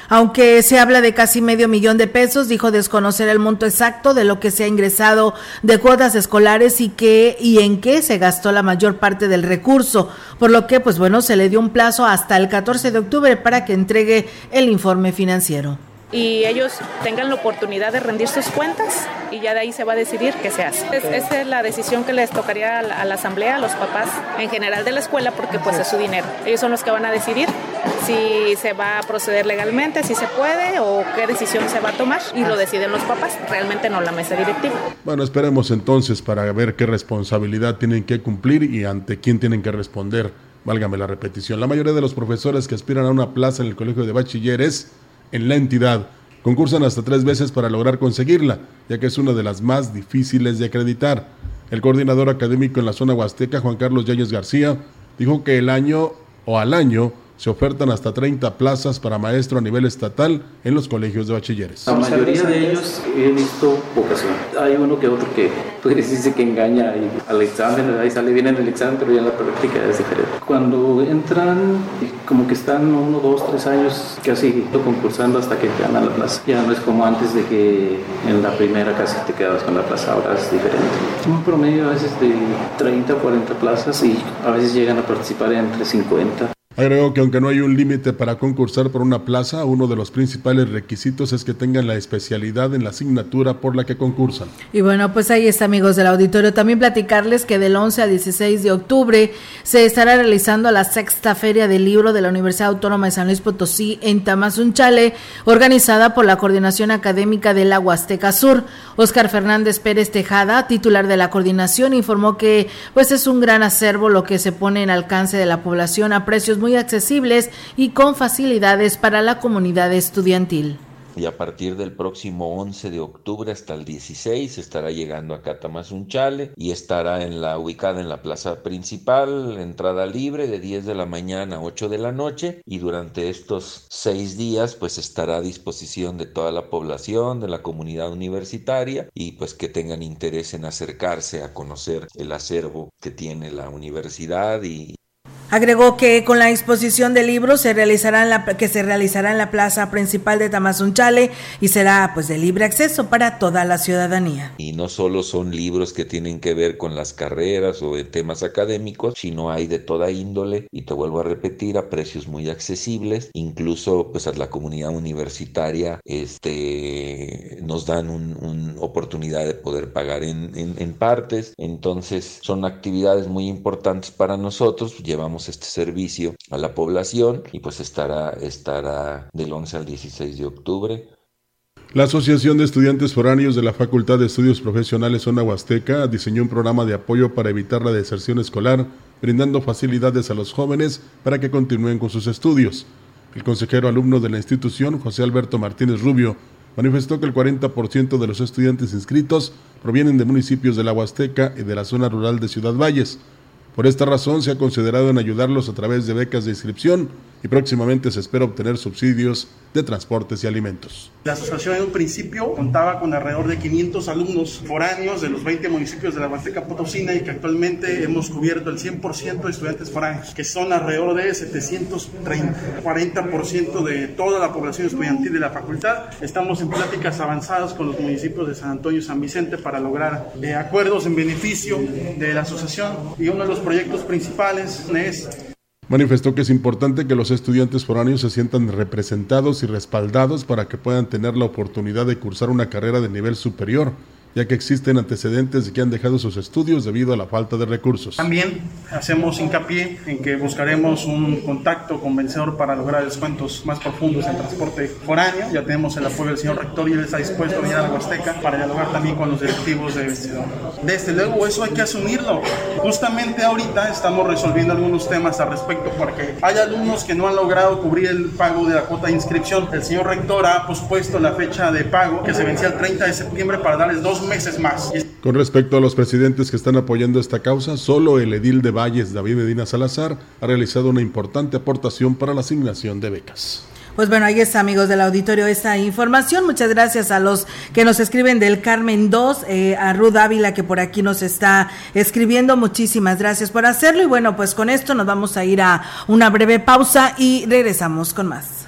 Aunque se habla de casi medio millón de pesos, dijo desconocer el monto exacto de lo que se ha ingresado de cuotas escolares y qué y en qué se gastó la mayor parte del recurso, por lo que pues bueno, se le dio un plazo hasta el 14 de octubre para que entregue el informe financiero y ellos tengan la oportunidad de rendir sus cuentas y ya de ahí se va a decidir qué se hace. esa es la decisión que les tocaría a la, asamblea, a los papás en general de la escuela, porque pues es su dinero. Ellos son los que van a decidir si se va a proceder legalmente, si se puede o qué decisión se va a tomar y lo deciden los papás, realmente no la mesa directiva. Bueno, esperemos entonces para ver qué responsabilidad tienen que cumplir y ante quién tienen que responder. Válgame la repetición. La mayoría de los profesores que aspiran a una plaza en el colegio de bachilleres en la entidad. Concursan hasta tres veces para lograr conseguirla, ya que es una de las más difíciles de acreditar. El coordinador académico en la zona huasteca, Juan Carlos Yáñez García, dijo que el año o al año se ofertan hasta 30 plazas para maestro a nivel estatal en los colegios de bachilleres. La mayoría de ellos he visto vocación. Hay uno que otro que pues, dice que engaña y al examen, ahí sale bien en el examen, pero ya en la práctica es diferente. Cuando entran, como que están uno, dos, tres años casi concursando hasta que ganan la plaza. Ya no es como antes de que en la primera casi te quedabas con la plaza, ahora es diferente. Un promedio a veces de 30 o 40 plazas y a veces llegan a participar entre 50. Agregó que aunque no hay un límite para concursar por una plaza, uno de los principales requisitos es que tengan la especialidad en la asignatura por la que concursan. Y bueno, pues ahí está, amigos del auditorio. También platicarles que del 11 al 16 de octubre se estará realizando la sexta Feria del Libro de la Universidad Autónoma de San Luis Potosí en Tamazunchale, organizada por la Coordinación Académica de la Huasteca Sur. Oscar Fernández Pérez Tejada, titular de la coordinación, informó que pues es un gran acervo lo que se pone en alcance de la población a precios muy muy accesibles y con facilidades para la comunidad estudiantil. y a partir del próximo 11 de octubre hasta el 16 estará llegando a Catamazunchale y estará en la ubicada en la plaza principal, entrada libre de 10 de la mañana a 8 de la noche y durante estos seis días pues estará a disposición de toda la población, de la comunidad universitaria y pues que tengan interés en acercarse a conocer el acervo que tiene la universidad y, Agregó que con la exposición de libros se realizará la, que se realizará en la plaza principal de Tamazunchale y será pues de libre acceso para toda la ciudadanía. Y no solo son libros que tienen que ver con las carreras o de temas académicos, sino hay de toda índole y te vuelvo a repetir a precios muy accesibles, incluso pues a la comunidad universitaria este nos dan una oportunidad de poder pagar en partes, entonces son actividades muy importantes para nosotros, llevamos este servicio a la población y pues estará, estará del 11 al 16 de octubre. La Asociación de Estudiantes Foráneos de la Facultad de Estudios Profesionales Zona Huasteca diseñó un programa de apoyo para evitar la deserción escolar, brindando facilidades a los jóvenes para que continúen con sus estudios. El consejero alumno de la institución, José Alberto Martínez Rubio, manifestó que el 40% de los estudiantes inscritos provienen de municipios de la Huasteca y de la zona rural de Ciudad Valles. Por esta razón se ha considerado en ayudarlos a través de becas de inscripción y próximamente se espera obtener subsidios de transportes y alimentos. La asociación en un principio contaba con alrededor de 500 alumnos foráneos de los 20 municipios de la Huasteca Potosina y que actualmente hemos cubierto el 100% de estudiantes foráneos, que son alrededor de 730, 40% de toda la población estudiantil de la facultad. Estamos en pláticas avanzadas con los municipios de San Antonio y San Vicente para lograr eh, acuerdos en beneficio de la asociación y uno de los proyectos principales es Manifestó que es importante que los estudiantes foráneos se sientan representados y respaldados para que puedan tener la oportunidad de cursar una carrera de nivel superior ya que existen antecedentes de que han dejado sus estudios debido a la falta de recursos. También hacemos hincapié en que buscaremos un contacto convencedor para lograr descuentos más profundos en transporte foráneo. Ya tenemos el apoyo del señor rector y él está dispuesto a venir a la Huasteca para dialogar también con los directivos de vestidor. Desde luego, eso hay que asumirlo. Justamente ahorita estamos resolviendo algunos temas al respecto porque hay alumnos que no han logrado cubrir el pago de la cuota de inscripción. El señor rector ha pospuesto la fecha de pago que se vencía el 30 de septiembre para darles dos meses más. Con respecto a los presidentes que están apoyando esta causa, solo el edil de Valles, David Medina Salazar, ha realizado una importante aportación para la asignación de becas. Pues bueno, ahí está, amigos del auditorio, esta información. Muchas gracias a los que nos escriben del Carmen 2, eh, a Ruth Ávila, que por aquí nos está escribiendo. Muchísimas gracias por hacerlo. Y bueno, pues con esto nos vamos a ir a una breve pausa y regresamos con más.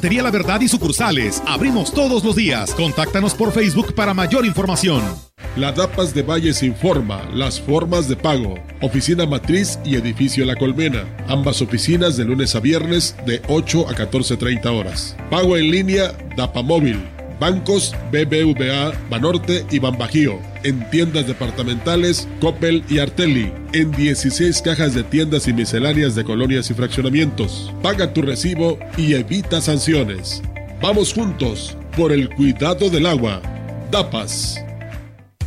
Ferretería La Verdad y sucursales. Abrimos todos los días. Contáctanos por Facebook para mayor información. La DAPAS de Valles informa las formas de pago. Oficina Matriz y Edificio La Colmena. Ambas oficinas de lunes a viernes de 8 a 14.30 horas. Pago en línea DAPA Móvil. Bancos BBVA, Banorte y Banbajío. En tiendas departamentales Coppel y Artelli. En 16 cajas de tiendas y misceláneas de colonias y fraccionamientos. Paga tu recibo y evita sanciones. Vamos juntos por el cuidado del agua. DAPAS.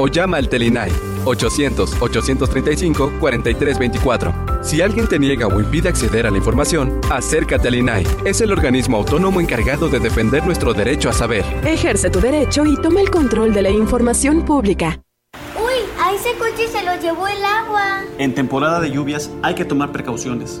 o llama al Telinai 800-835-4324. Si alguien te niega o impide acceder a la información, acércate al INAI. Es el organismo autónomo encargado de defender nuestro derecho a saber. Ejerce tu derecho y toma el control de la información pública. ¡Uy! A ese coche se lo llevó el agua. En temporada de lluvias hay que tomar precauciones.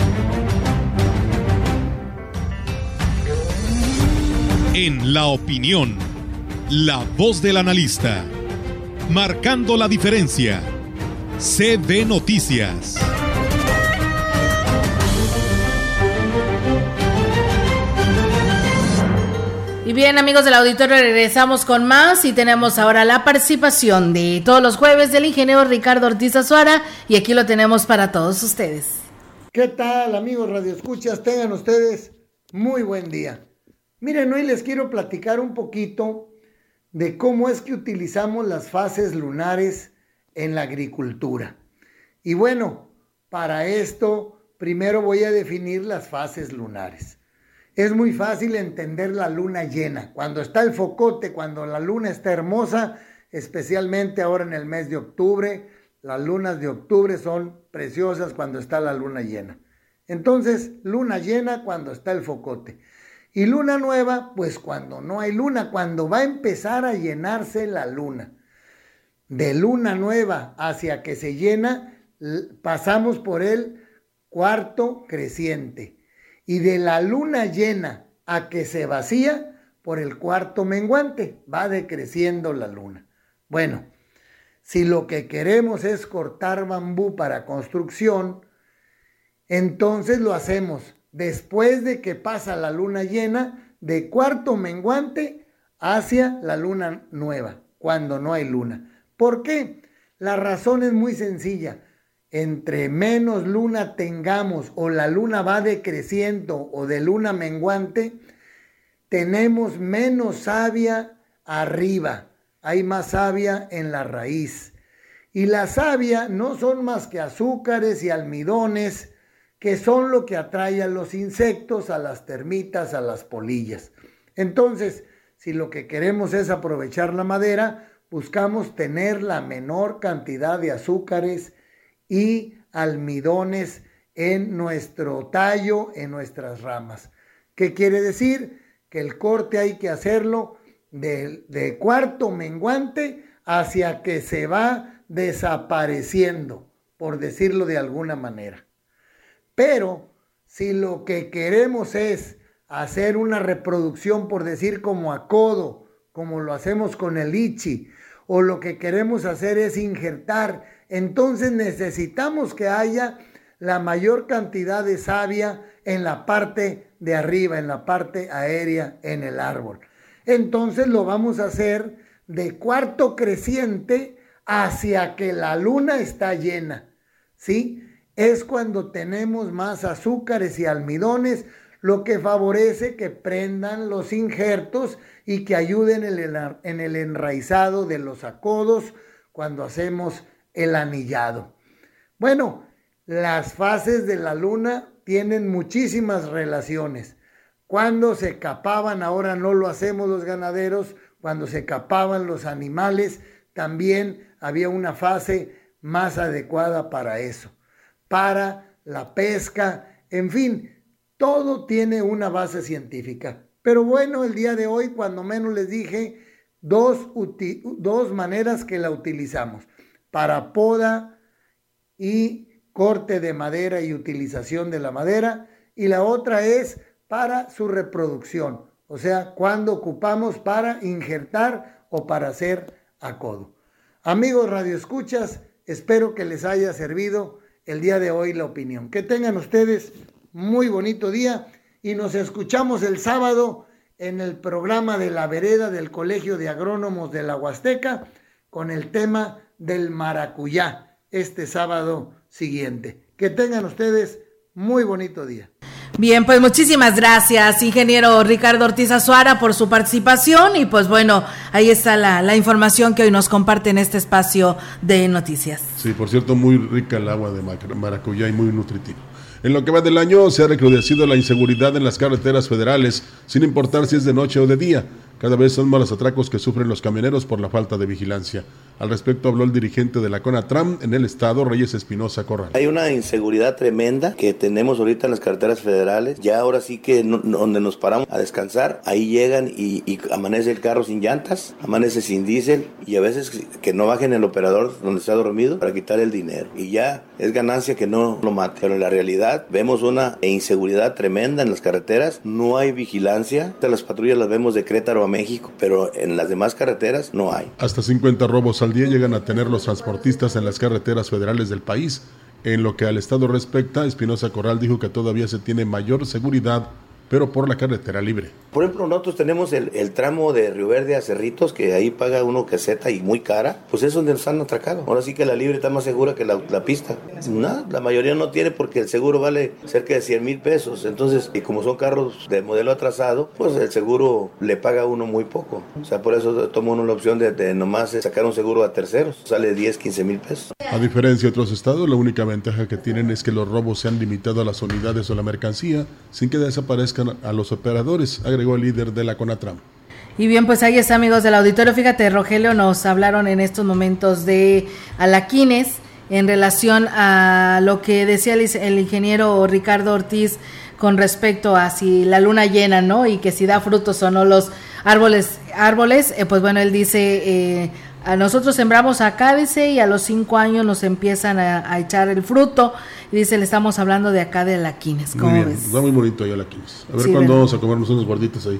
En la opinión, la voz del analista, marcando la diferencia. CB Noticias. Y bien, amigos del auditorio, regresamos con más y tenemos ahora la participación de todos los jueves del ingeniero Ricardo Ortiz Azuara y aquí lo tenemos para todos ustedes. ¿Qué tal, amigos Radio Escuchas? Tengan ustedes muy buen día. Miren, hoy les quiero platicar un poquito de cómo es que utilizamos las fases lunares en la agricultura. Y bueno, para esto primero voy a definir las fases lunares. Es muy fácil entender la luna llena. Cuando está el focote, cuando la luna está hermosa, especialmente ahora en el mes de octubre, las lunas de octubre son preciosas cuando está la luna llena. Entonces, luna llena cuando está el focote. Y luna nueva, pues cuando no hay luna, cuando va a empezar a llenarse la luna. De luna nueva hacia que se llena, pasamos por el cuarto creciente. Y de la luna llena a que se vacía, por el cuarto menguante, va decreciendo la luna. Bueno, si lo que queremos es cortar bambú para construcción, entonces lo hacemos después de que pasa la luna llena, de cuarto menguante hacia la luna nueva, cuando no hay luna. ¿Por qué? La razón es muy sencilla. Entre menos luna tengamos o la luna va decreciendo o de luna menguante, tenemos menos savia arriba. Hay más savia en la raíz. Y la savia no son más que azúcares y almidones que son lo que atrae a los insectos, a las termitas, a las polillas. Entonces, si lo que queremos es aprovechar la madera, buscamos tener la menor cantidad de azúcares y almidones en nuestro tallo, en nuestras ramas. ¿Qué quiere decir? Que el corte hay que hacerlo de, de cuarto menguante hacia que se va desapareciendo, por decirlo de alguna manera. Pero si lo que queremos es hacer una reproducción, por decir como a codo, como lo hacemos con el ichi, o lo que queremos hacer es injertar, entonces necesitamos que haya la mayor cantidad de savia en la parte de arriba, en la parte aérea, en el árbol. Entonces lo vamos a hacer de cuarto creciente hacia que la luna está llena, ¿sí? Es cuando tenemos más azúcares y almidones, lo que favorece que prendan los injertos y que ayuden en el enraizado de los acodos cuando hacemos el anillado. Bueno, las fases de la luna tienen muchísimas relaciones. Cuando se capaban, ahora no lo hacemos los ganaderos, cuando se capaban los animales, también había una fase más adecuada para eso para la pesca, en fin, todo tiene una base científica. Pero bueno, el día de hoy, cuando menos les dije, dos, dos maneras que la utilizamos, para poda y corte de madera y utilización de la madera, y la otra es para su reproducción, o sea, cuando ocupamos para injertar o para hacer acodo. Amigos radioescuchas, espero que les haya servido el día de hoy la opinión. Que tengan ustedes muy bonito día y nos escuchamos el sábado en el programa de la vereda del Colegio de Agrónomos de la Huasteca con el tema del maracuyá este sábado siguiente. Que tengan ustedes muy bonito día. Bien, pues muchísimas gracias, ingeniero Ricardo Ortiz Azuara, por su participación y pues bueno, ahí está la, la, información que hoy nos comparte en este espacio de noticias. Sí, por cierto, muy rica el agua de maracuyá y muy nutritiva. En lo que va del año se ha recrudecido la inseguridad en las carreteras federales, sin importar si es de noche o de día. Cada vez son más los atracos que sufren los camioneros por la falta de vigilancia. Al respecto habló el dirigente de la CONATRAM en el estado, Reyes Espinosa Corral. Hay una inseguridad tremenda que tenemos ahorita en las carreteras federales. Ya ahora sí que donde nos paramos a descansar, ahí llegan y, y, amanece el carro sin llantas, amanece sin diésel y a veces que no bajen el operador donde está dormido para quitar el dinero. Y ya es ganancia que no lo mate. Pero en la realidad vemos una inseguridad tremenda en las carreteras. No hay vigilancia. Las patrullas las vemos de Crétaro a México, pero en las demás carreteras no hay. Hasta 50 robos al día llegan a tener los transportistas en las carreteras federales del país. En lo que al Estado respecta, Espinosa Corral dijo que todavía se tiene mayor seguridad pero por la carretera libre. Por ejemplo, nosotros tenemos el, el, tramo de Río Verde a Cerritos, que ahí paga uno caseta y muy cara, pues es donde nos han atracado. Ahora sí que la libre está más segura que la, la pista. Nada, la mayoría no tiene porque el seguro vale cerca de 100 mil pesos. Entonces, y como son carros de modelo atrasado, pues el seguro le paga a uno muy poco. O sea, por eso toma uno la opción de, de nomás sacar un seguro a terceros. Sale 10, 15 mil pesos. A diferencia de otros estados, la única ventaja que tienen es que los robos se han limitado a las unidades o la mercancía sin que a los operadores, agregó el líder de la CONATRAM. Y bien, pues ahí está, amigos del auditorio. Fíjate, Rogelio, nos hablaron en estos momentos de Alaquines en relación a lo que decía el, el ingeniero Ricardo Ortiz con respecto a si la luna llena, ¿no? Y que si da frutos o no los árboles, árboles, eh, pues bueno, él dice, eh, a nosotros sembramos acá, dice, y a los cinco años nos empiezan a, a, echar el fruto. Y dice, le estamos hablando de acá de Alaquines. ¿Cómo muy ves? Está muy bonito ahí Alaquines. A ver sí, cuándo vamos a comernos unos gorditos ahí,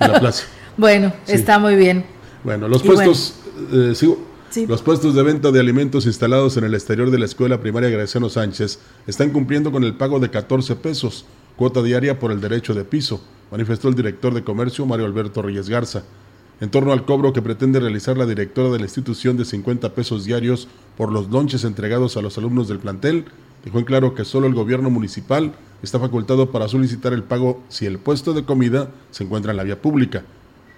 en la plaza. bueno, sí. está muy bien. Bueno, los puestos, bueno. eh, sigo. Sí. Los puestos de venta de alimentos instalados en el exterior de la escuela primaria Graciano Sánchez están cumpliendo con el pago de 14 pesos, cuota diaria por el derecho de piso, manifestó el director de comercio Mario Alberto Reyes Garza. En torno al cobro que pretende realizar la directora de la institución de 50 pesos diarios por los lonches entregados a los alumnos del plantel, dejó en claro que solo el gobierno municipal está facultado para solicitar el pago si el puesto de comida se encuentra en la vía pública.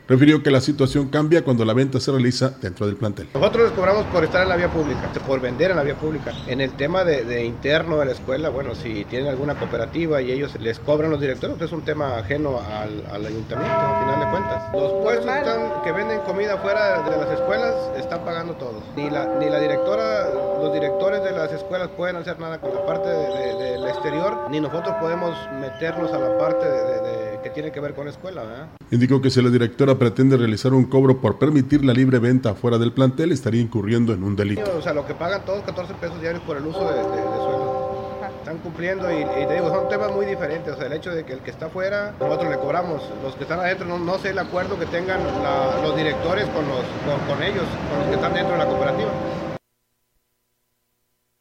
Refirió que la situación cambia cuando la venta se realiza dentro del plantel. Nosotros les cobramos por estar en la vía pública, por vender en la vía pública. En el tema de, interno de la escuela, bueno, si tienen alguna cooperativa y ellos les cobran los directores, es un tema ajeno al, ayuntamiento, al final de cuentas. Los puestos están, que venden comida fuera de las escuelas están pagando todos. Ni la, ni la directora, los directores de las escuelas pueden hacer nada con la parte del de, de, exterior, ni nosotros podemos meternos a la parte de, que tiene que ver con la escuela. ¿eh? Indicó que si la directora pretende realizar un cobro por permitir la libre venta fuera del plantel, estaría incurriendo en un delito. O sea, lo que pagan todos 14 pesos diarios por el uso de, de, de suelo. Están cumpliendo y, y, te digo, son temas muy diferentes. O sea, el hecho de que el que está afuera, nosotros le cobramos. Los que están adentro, no, no sé el acuerdo que tengan la, los directores con, los, con, con ellos, con los que están dentro de la cooperativa.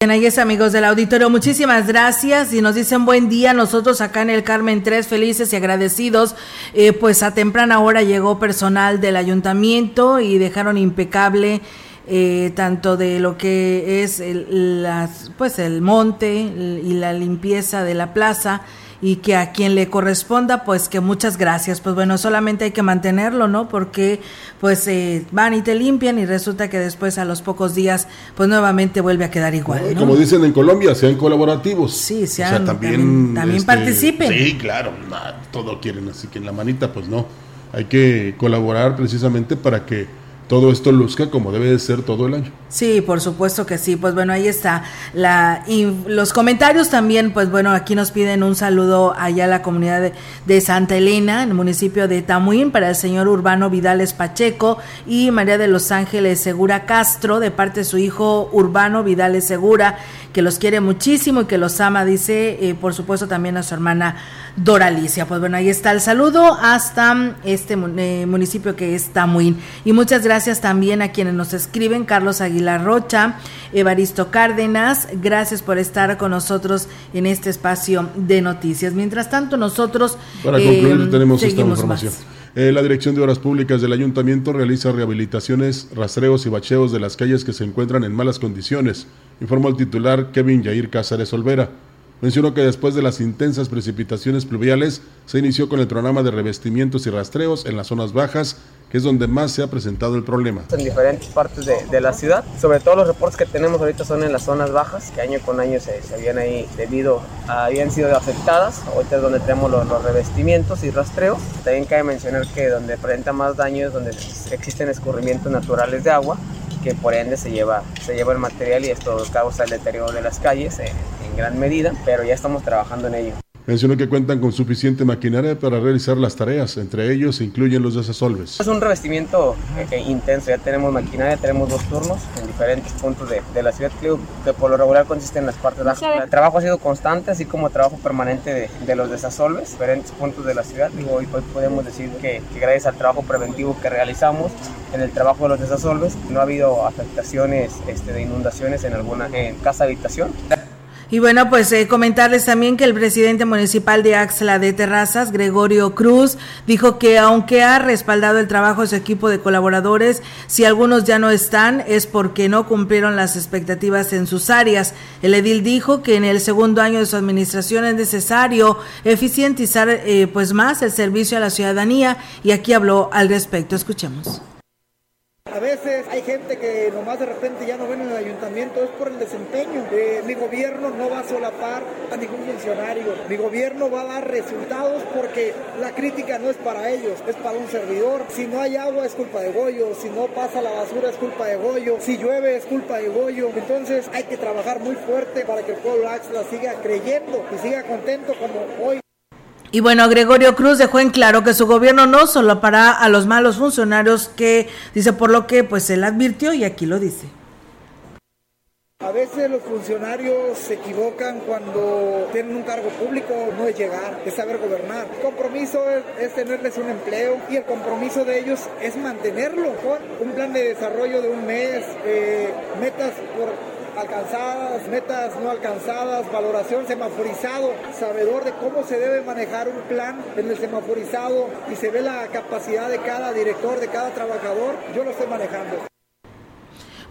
Ahí es, amigos del auditorio, muchísimas gracias y nos dicen buen día. Nosotros acá en el Carmen 3, felices y agradecidos. Eh, pues a temprana hora llegó personal del ayuntamiento y dejaron impecable eh, tanto de lo que es el, las, pues el monte y la limpieza de la plaza y que a quien le corresponda, pues que muchas gracias. Pues bueno, solamente hay que mantenerlo, ¿no? Porque pues eh, van y te limpian y resulta que después a los pocos días, pues nuevamente vuelve a quedar igual. ¿no? Como dicen en Colombia, sean colaborativos. Sí, sean, o sea, también, también, también este, participen. Sí, claro, todo quieren, así que en la manita, pues no. Hay que colaborar precisamente para que todo esto luzca como debe de ser todo el año. Sí, por supuesto que sí. Pues bueno, ahí está la los comentarios también. Pues bueno, aquí nos piden un saludo allá a la comunidad de, de Santa Elena, en el municipio de Tamuín, para el señor Urbano Vidales Pacheco y María de los Ángeles Segura Castro, de parte de su hijo Urbano Vidales Segura, que los quiere muchísimo y que los ama, dice, eh, por supuesto también a su hermana Doralicia. Pues bueno, ahí está el saludo hasta este eh, municipio que es Tamuín. Y muchas gracias también a quienes nos escriben, Carlos Aguilar Rocha, Evaristo Cárdenas, gracias por estar con nosotros en este espacio de noticias. Mientras tanto, nosotros... Para concluir, eh, tenemos esta información. Eh, la Dirección de Obras Públicas del Ayuntamiento realiza rehabilitaciones, rastreos y bacheos de las calles que se encuentran en malas condiciones, informó el titular Kevin Yair Cáceres Olvera. Mencionó que después de las intensas precipitaciones pluviales se inició con el programa de revestimientos y rastreos en las zonas bajas, es donde más se ha presentado el problema. En diferentes partes de, la ciudad, sobre todo los reportes que tenemos ahorita son en las zonas bajas, que año con año se, habían ahí debido, habían sido afectadas. Ahorita es donde tenemos los, revestimientos y rastreos. También cabe mencionar que donde presenta más daño es donde existen escurrimientos naturales de agua que por ende se lleva, se lleva el material y esto causa el deterioro de las calles en gran medida, pero ya estamos trabajando en ello. Mencionó que cuentan con suficiente maquinaria para realizar las tareas, entre ellos se incluyen los desasolves. Es un revestimiento eh, intenso, ya tenemos maquinaria, tenemos dos turnos en diferentes puntos de, de la ciudad, que por lo regular consiste en las partes bajas. El trabajo ha sido constante, así como trabajo permanente de, de los desasolves, diferentes puntos de la ciudad. Digo, hoy, podemos decir que, que, gracias al trabajo preventivo que realizamos en el trabajo de los desasolves, no ha habido afectaciones este, de inundaciones en alguna en casa habitación. Y bueno, pues eh, comentarles también que el presidente municipal de Axla de Terrazas, Gregorio Cruz, dijo que aunque ha respaldado el trabajo de su equipo de colaboradores, si algunos ya no están es porque no cumplieron las expectativas en sus áreas. El edil dijo que en el segundo año de su administración es necesario eficientizar eh, pues más el servicio a la ciudadanía y aquí habló al respecto. Escuchemos. A veces gente que nomás de repente ya no ven en el ayuntamiento, es por el desempeño. Eh, mi gobierno no va a solapar a ningún funcionario. Mi gobierno va a dar resultados porque la crítica no es para ellos, es para un servidor. Si no hay agua es culpa de Goyo, si no pasa la basura es culpa de Goyo, si llueve es culpa de Goyo. Entonces hay que trabajar muy fuerte para que el pueblo Axla siga creyendo y siga contento como hoy. Y bueno, Gregorio Cruz dejó en claro que su gobierno no solo para a los malos funcionarios que dice por lo que pues él advirtió y aquí lo dice. A veces los funcionarios se equivocan cuando tienen un cargo público, no es llegar, es saber gobernar. El compromiso es, tenerles un empleo y el compromiso de ellos es mantenerlo con un plan de desarrollo de un mes, eh, metas por alcanzadas, metas no alcanzadas, valoración semaforizado, sabedor de cómo se debe manejar un plan en el semaforizado y se ve la capacidad de cada director, de cada trabajador, yo lo estoy manejando.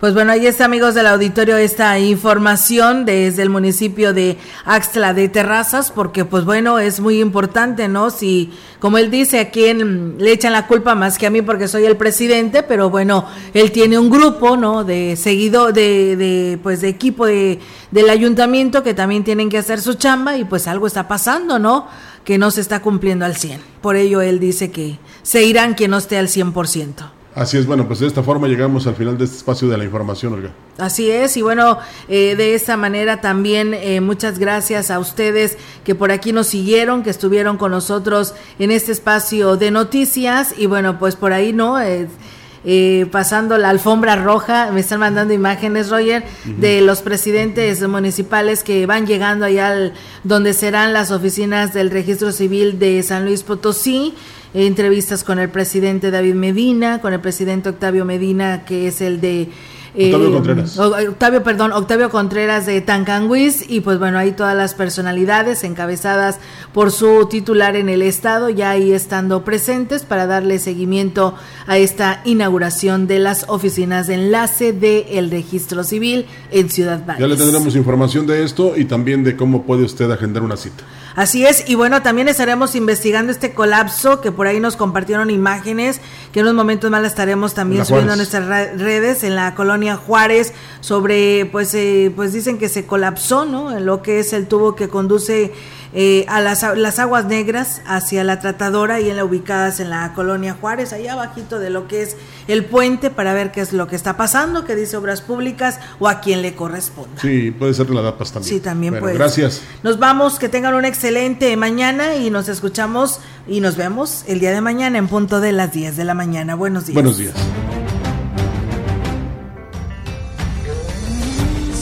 Pues bueno, ahí está, amigos del auditorio, esta información desde el municipio de Axtla de Terrazas, porque pues bueno, es muy importante, ¿no? Si, como él dice, a quién le echan la culpa más que a mí porque soy el presidente, pero bueno, él tiene un grupo, ¿no? De seguido, de, de pues de equipo de, del ayuntamiento que también tienen que hacer su chamba y pues algo está pasando, ¿no? Que no se está cumpliendo al 100. Por ello él dice que se irán quien no esté al 100%. Así es, bueno, pues de esta forma llegamos al final de este espacio de la información, Olga. Así es, y bueno, eh, de esta manera también eh, muchas gracias a ustedes que por aquí nos siguieron, que estuvieron con nosotros en este espacio de noticias, y bueno, pues por ahí, ¿no? Eh, pasando la alfombra roja, me están mandando imágenes, Roger, de los presidentes municipales que van llegando allá al, donde serán las oficinas del registro civil de San Luis Potosí entrevistas con el presidente David Medina, con el presidente Octavio Medina, que es el de... Octavio eh, Contreras. Octavio, perdón, Octavio Contreras de Tancanguis y pues bueno, ahí todas las personalidades encabezadas por su titular en el estado, ya ahí estando presentes para darle seguimiento a esta inauguración de las oficinas de enlace del registro civil en Ciudad Valles. Ya le tendremos información de esto y también de cómo puede usted agendar una cita. Así es, y bueno, también estaremos investigando este colapso que por ahí nos compartieron imágenes, que en unos momentos más la estaremos también subiendo a nuestras redes en la colonia Juárez sobre, pues, eh, pues dicen que se colapsó, ¿no? En lo que es el tubo que conduce eh, a las, las, aguas negras hacia la tratadora y en la ubicadas en la colonia Juárez, ahí abajito de lo que es el puente para ver qué es lo que está pasando, qué dice Obras Públicas o a quién le corresponda. Sí, puede ser la DAPAS también. Sí, también puede. Gracias. Nos vamos, que tengan una excelente mañana y nos escuchamos y nos vemos el día de mañana en punto de las 10 de la mañana. Buenos días. Buenos días.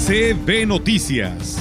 CB Noticias